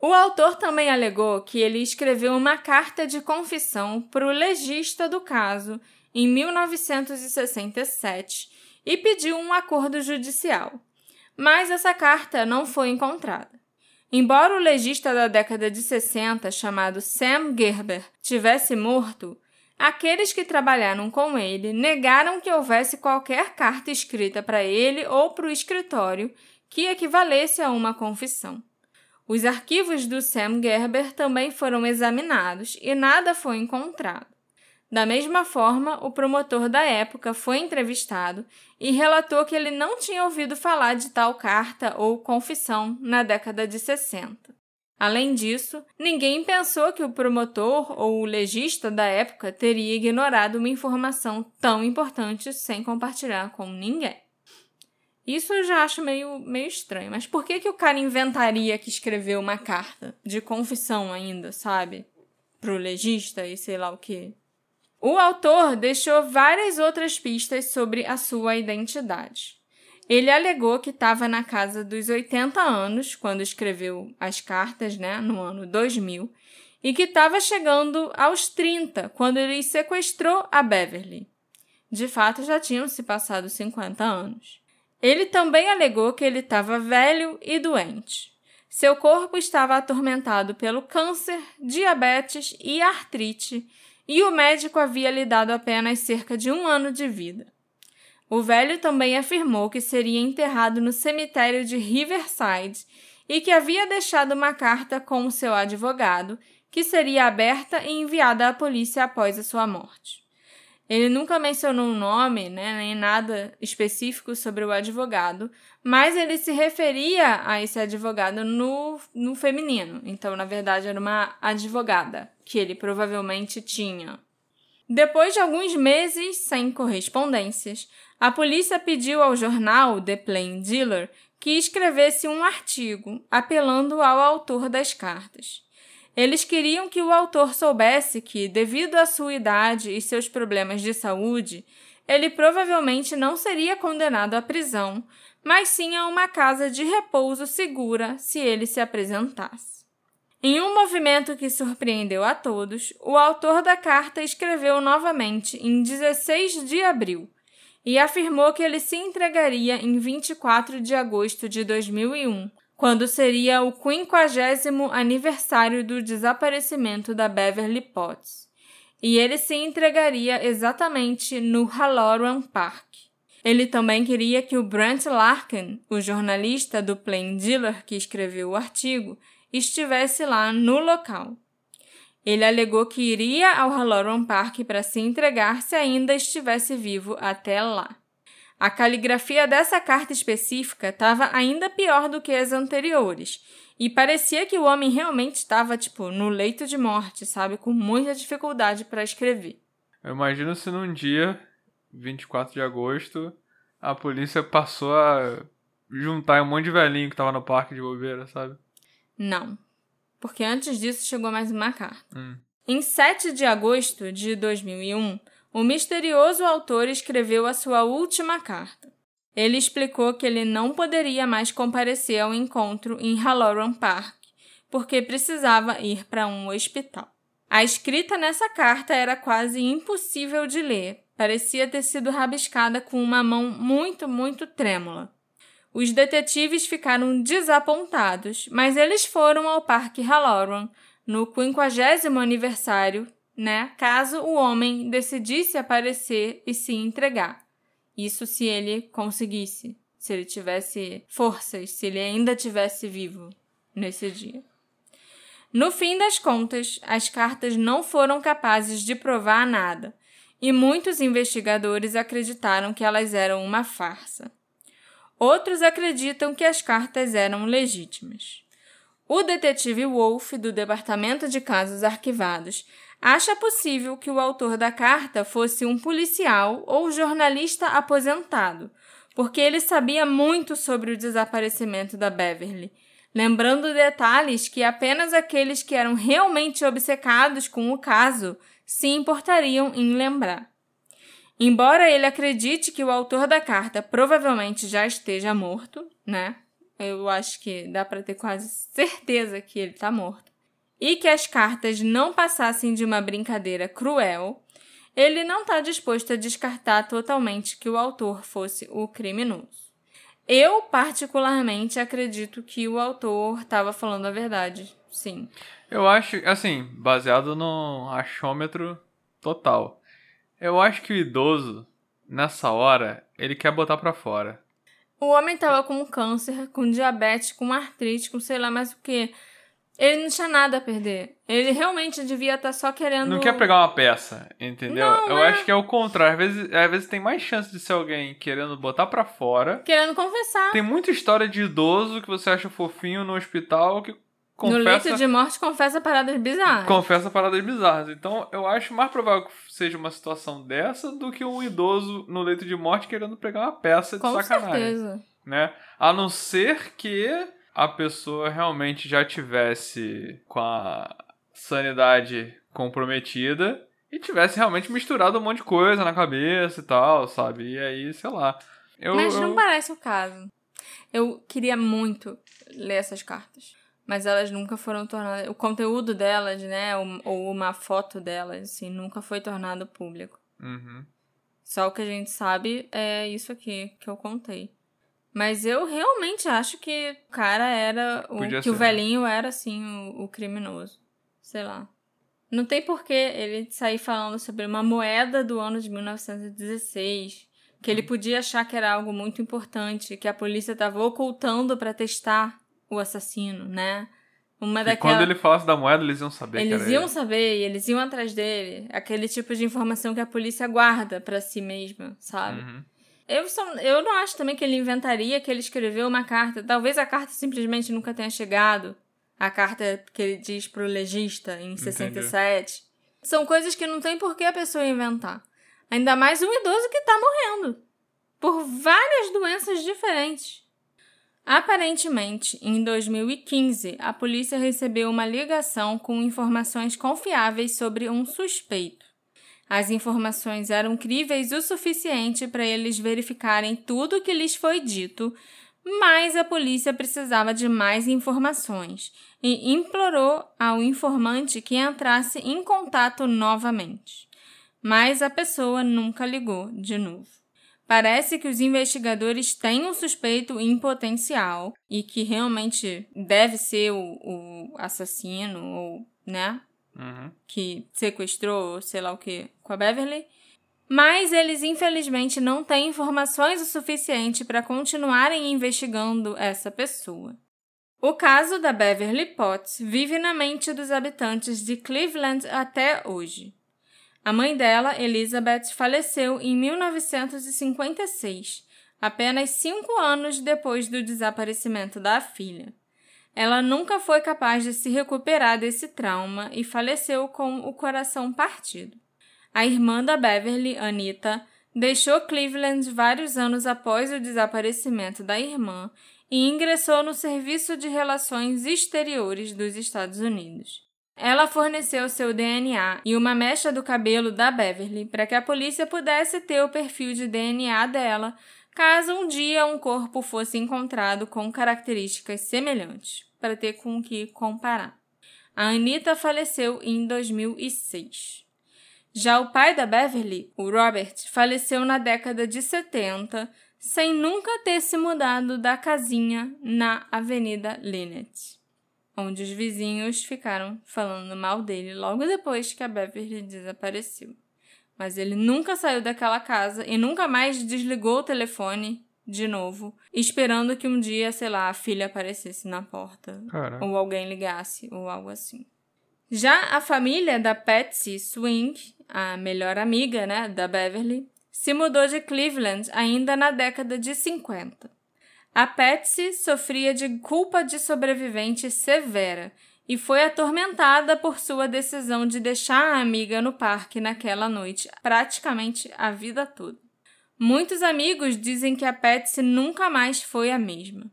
O autor também alegou que ele escreveu uma carta de confissão para o legista do caso em 1967 e pediu um acordo judicial. Mas essa carta não foi encontrada. Embora o legista da década de 60, chamado Sam Gerber, tivesse morto, aqueles que trabalharam com ele negaram que houvesse qualquer carta escrita para ele ou para o escritório que equivalesse a uma confissão. Os arquivos do Sam Gerber também foram examinados e nada foi encontrado. Da mesma forma, o promotor da época foi entrevistado e relatou que ele não tinha ouvido falar de tal carta ou confissão na década de 60. Além disso, ninguém pensou que o promotor ou o legista da época teria ignorado uma informação tão importante sem compartilhar com ninguém. Isso eu já acho meio, meio estranho, mas por que, que o cara inventaria que escreveu uma carta de confissão ainda, sabe? Pro legista e sei lá o que? O autor deixou várias outras pistas sobre a sua identidade. Ele alegou que estava na casa dos 80 anos quando escreveu as cartas, né, no ano 2000, e que estava chegando aos 30 quando ele sequestrou a Beverly. De fato, já tinham se passado 50 anos. Ele também alegou que ele estava velho e doente. Seu corpo estava atormentado pelo câncer, diabetes e artrite e o médico havia lhe dado apenas cerca de um ano de vida. O velho também afirmou que seria enterrado no cemitério de Riverside e que havia deixado uma carta com o seu advogado, que seria aberta e enviada à polícia após a sua morte. Ele nunca mencionou um nome, né, nem nada específico sobre o advogado, mas ele se referia a esse advogado no, no feminino. Então, na verdade, era uma advogada que ele provavelmente tinha. Depois de alguns meses sem correspondências, a polícia pediu ao jornal The Plain Dealer que escrevesse um artigo apelando ao autor das cartas. Eles queriam que o autor soubesse que, devido à sua idade e seus problemas de saúde, ele provavelmente não seria condenado à prisão, mas sim a uma casa de repouso segura se ele se apresentasse. Em um movimento que surpreendeu a todos, o autor da carta escreveu novamente em 16 de abril e afirmou que ele se entregaria em 24 de agosto de 2001, quando seria o quinquagésimo aniversário do desaparecimento da Beverly Potts, e ele se entregaria exatamente no Halloran Park. Ele também queria que o Brent Larkin, o jornalista do Plain Dealer que escreveu o artigo, estivesse lá no local. Ele alegou que iria ao Halloran Park para se entregar se ainda estivesse vivo até lá. A caligrafia dessa carta específica estava ainda pior do que as anteriores, e parecia que o homem realmente estava, tipo, no leito de morte, sabe? Com muita dificuldade para escrever. Eu imagino se num dia, 24 de agosto, a polícia passou a juntar um monte de velhinho que tava no parque de bobeira, sabe? Não. Porque antes disso chegou mais uma carta. Hum. Em 7 de agosto de 2001, o misterioso autor escreveu a sua última carta. Ele explicou que ele não poderia mais comparecer ao encontro em Halloran Park, porque precisava ir para um hospital. A escrita nessa carta era quase impossível de ler, parecia ter sido rabiscada com uma mão muito, muito trêmula. Os detetives ficaram desapontados, mas eles foram ao Parque Halloran no 50 aniversário né? Caso o homem decidisse aparecer e se entregar. Isso se ele conseguisse, se ele tivesse forças, se ele ainda tivesse vivo nesse dia. No fim das contas, as cartas não foram capazes de provar nada, e muitos investigadores acreditaram que elas eram uma farsa. Outros acreditam que as cartas eram legítimas. O detetive Wolf, do Departamento de Casos Arquivados, acha possível que o autor da carta fosse um policial ou jornalista aposentado, porque ele sabia muito sobre o desaparecimento da Beverly, lembrando detalhes que apenas aqueles que eram realmente obcecados com o caso se importariam em lembrar. Embora ele acredite que o autor da carta provavelmente já esteja morto, né? Eu acho que dá para ter quase certeza que ele está morto e que as cartas não passassem de uma brincadeira cruel, ele não está disposto a descartar totalmente que o autor fosse o criminoso. Eu, particularmente, acredito que o autor estava falando a verdade, sim. Eu acho, assim, baseado no achômetro total. Eu acho que o idoso, nessa hora, ele quer botar para fora. O homem tava com câncer, com diabetes, com artrite, com sei lá mais o que Ele não tinha nada a perder. Ele realmente devia estar só querendo. Não quer pegar uma peça, entendeu? Não, Eu é. acho que é o contrário. Às vezes, às vezes tem mais chance de ser alguém querendo botar pra fora. Querendo confessar. Tem muita história de idoso que você acha fofinho no hospital que No leito confessa, de morte, confessa paradas bizarras. confessa paradas bizarras. Então, eu acho mais provável que seja uma situação dessa do que um idoso no leito de morte querendo pegar uma peça de Com sacanagem. certeza. né? A não ser que a pessoa realmente já tivesse com a sanidade comprometida e tivesse realmente misturado um monte de coisa na cabeça e tal, sabe? E aí, sei lá. Eu, Mas não eu- parece o caso. Eu queria muito ler essas cartas. Mas elas nunca foram tornadas. O conteúdo delas, né? Ou, uma foto delas, assim, nunca foi tornado público. Uhum. Só o que a gente sabe é isso aqui que eu contei. Mas eu realmente acho que o cara era. O, Podia que o ser, né? velhinho era, assim, o, o criminoso. Sei lá. Não tem porquê ele sair falando sobre uma moeda do ano de 1916. Que ele podia achar que era algo muito importante, que a polícia estava ocultando para testar o assassino, né? Uma E quando ele falasse da moeda, eles iam saber Eles iam ele. saber e eles iam atrás dele. Aquele tipo de informação que a polícia guarda pra si mesma, sabe? Uhum. Eu, só, eu não acho também que ele inventaria que ele escreveu uma carta. Talvez a carta simplesmente nunca tenha chegado. A carta que ele diz pro legista em 67. São coisas que não tem por que a pessoa inventar. Ainda mais um idoso que tá morrendo. Por várias doenças diferentes. Aparentemente, em 2015, a polícia recebeu uma ligação com informações confiáveis sobre um suspeito. As informações eram críveis o suficiente para eles verificarem tudo o que lhes foi dito, mas a polícia precisava de mais informações e implorou ao informante que entrasse em contato novamente. Mas a pessoa nunca ligou de novo. Parece que os investigadores têm um suspeito em potencial e que realmente deve ser o, o assassino, ou, né? Uhum. que sequestrou, sei lá o que, com a Beverly. Mas eles, infelizmente, não têm informações o suficiente para continuarem investigando essa pessoa. O caso da Beverly Potts vive na mente dos habitantes de Cleveland até hoje. A mãe dela, Elizabeth, faleceu em 1956, apenas cinco anos depois do desaparecimento da filha. Ela nunca foi capaz de se recuperar desse trauma e faleceu com o coração partido. A irmã da Beverly, Anita, deixou Cleveland vários anos após o desaparecimento da irmã e ingressou no Serviço de Relações Exteriores dos Estados Unidos. Ela forneceu seu DNA e uma mecha do cabelo da Beverly para que a polícia pudesse ter o perfil de DNA dela caso um dia um corpo fosse encontrado com características semelhantes, para ter com o que comparar. A Anita faleceu em 2006. Já o pai da Beverly, o Robert, faleceu na década de 70, sem nunca ter se mudado da casinha na Avenida Lynette, onde os vizinhos ficaram falando mal dele logo depois que a Beverly desapareceu. Mas ele nunca saiu daquela casa e nunca mais desligou o telefone de novo, esperando que um dia, sei lá, a filha aparecesse na porta Caraca. ou alguém ligasse ou algo assim. Já a família da Patsy Swing, a melhor amiga, né, da Beverly, se mudou de Cleveland ainda na década de 50. A Patsy sofria de culpa de sobrevivente severa e foi atormentada por sua decisão de deixar a amiga no parque naquela noite praticamente a vida toda. Muitos amigos dizem que a Patsy nunca mais foi a mesma.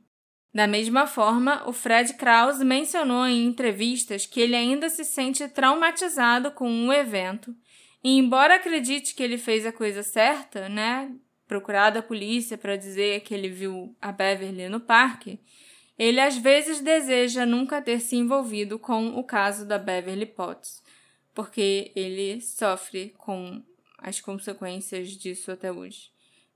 Da mesma forma, o Fred Krause mencionou em entrevistas que ele ainda se sente traumatizado com o evento e, embora acredite que ele fez a coisa certa, né, procurado a polícia para dizer que ele viu a Beverly no parque, ele às vezes deseja nunca ter se envolvido com o caso da Beverly Potts, porque ele sofre com as consequências disso até hoje.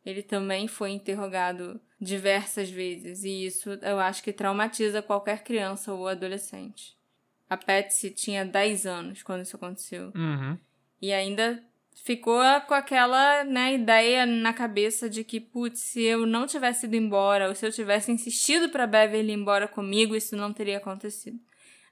Ele também foi interrogado diversas vezes e isso eu acho que traumatiza qualquer criança ou adolescente. A Patsy tinha 10 anos quando isso aconteceu Uhum. e ainda ficou com aquela né, ideia na cabeça de que, putz, se eu não tivesse ido embora ou se eu tivesse insistido para Beverly ir embora comigo, isso não teria acontecido.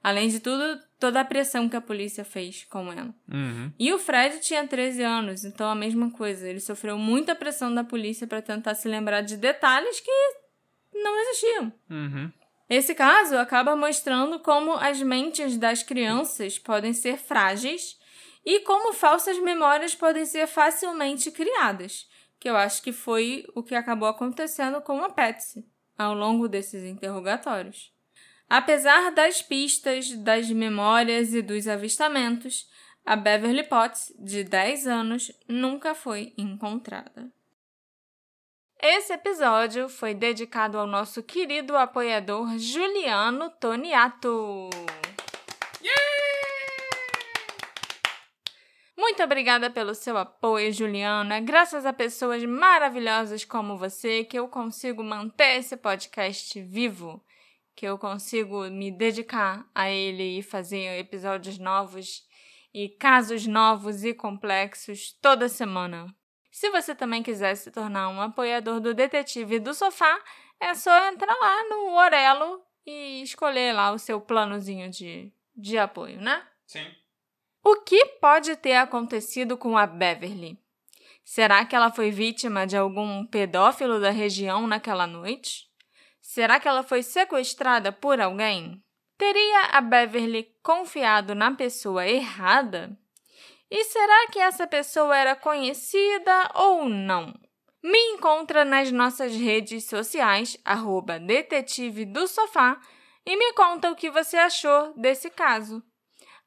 Além de tudo, toda a pressão que a polícia fez com ela. Uhum. E o Fred tinha 13 anos, então a mesma coisa. Ele sofreu muita pressão da polícia para tentar se lembrar de detalhes que não existiam. Uhum. Esse caso acaba mostrando como as mentes das crianças podem ser frágeis e como falsas memórias podem ser facilmente criadas, que eu acho que foi o que acabou acontecendo com a Patsy ao longo desses interrogatórios. Apesar das pistas, das memórias e dos avistamentos, a Beverly Potts, de 10 anos, nunca foi encontrada. Esse episódio foi dedicado ao nosso querido apoiador Juliano Toniato. Muito obrigada pelo seu apoio, Juliana. Graças a pessoas maravilhosas como você que eu consigo manter esse podcast vivo, que eu consigo me dedicar a ele e fazer episódios novos e casos novos e complexos toda semana. Se você também quiser se tornar um apoiador do Detetive do Sofá, é só entrar lá no Orelo e escolher lá o seu planozinho de, de apoio, né? Sim. O que pode ter acontecido com a Beverly? Será que ela foi vítima de algum pedófilo da região naquela noite? Será que ela foi sequestrada por alguém? Teria a Beverly confiado na pessoa errada? E será que essa pessoa era conhecida ou não? Me encontra nas nossas redes sociais, arroba detetive do sofá, e me conta o que você achou desse caso.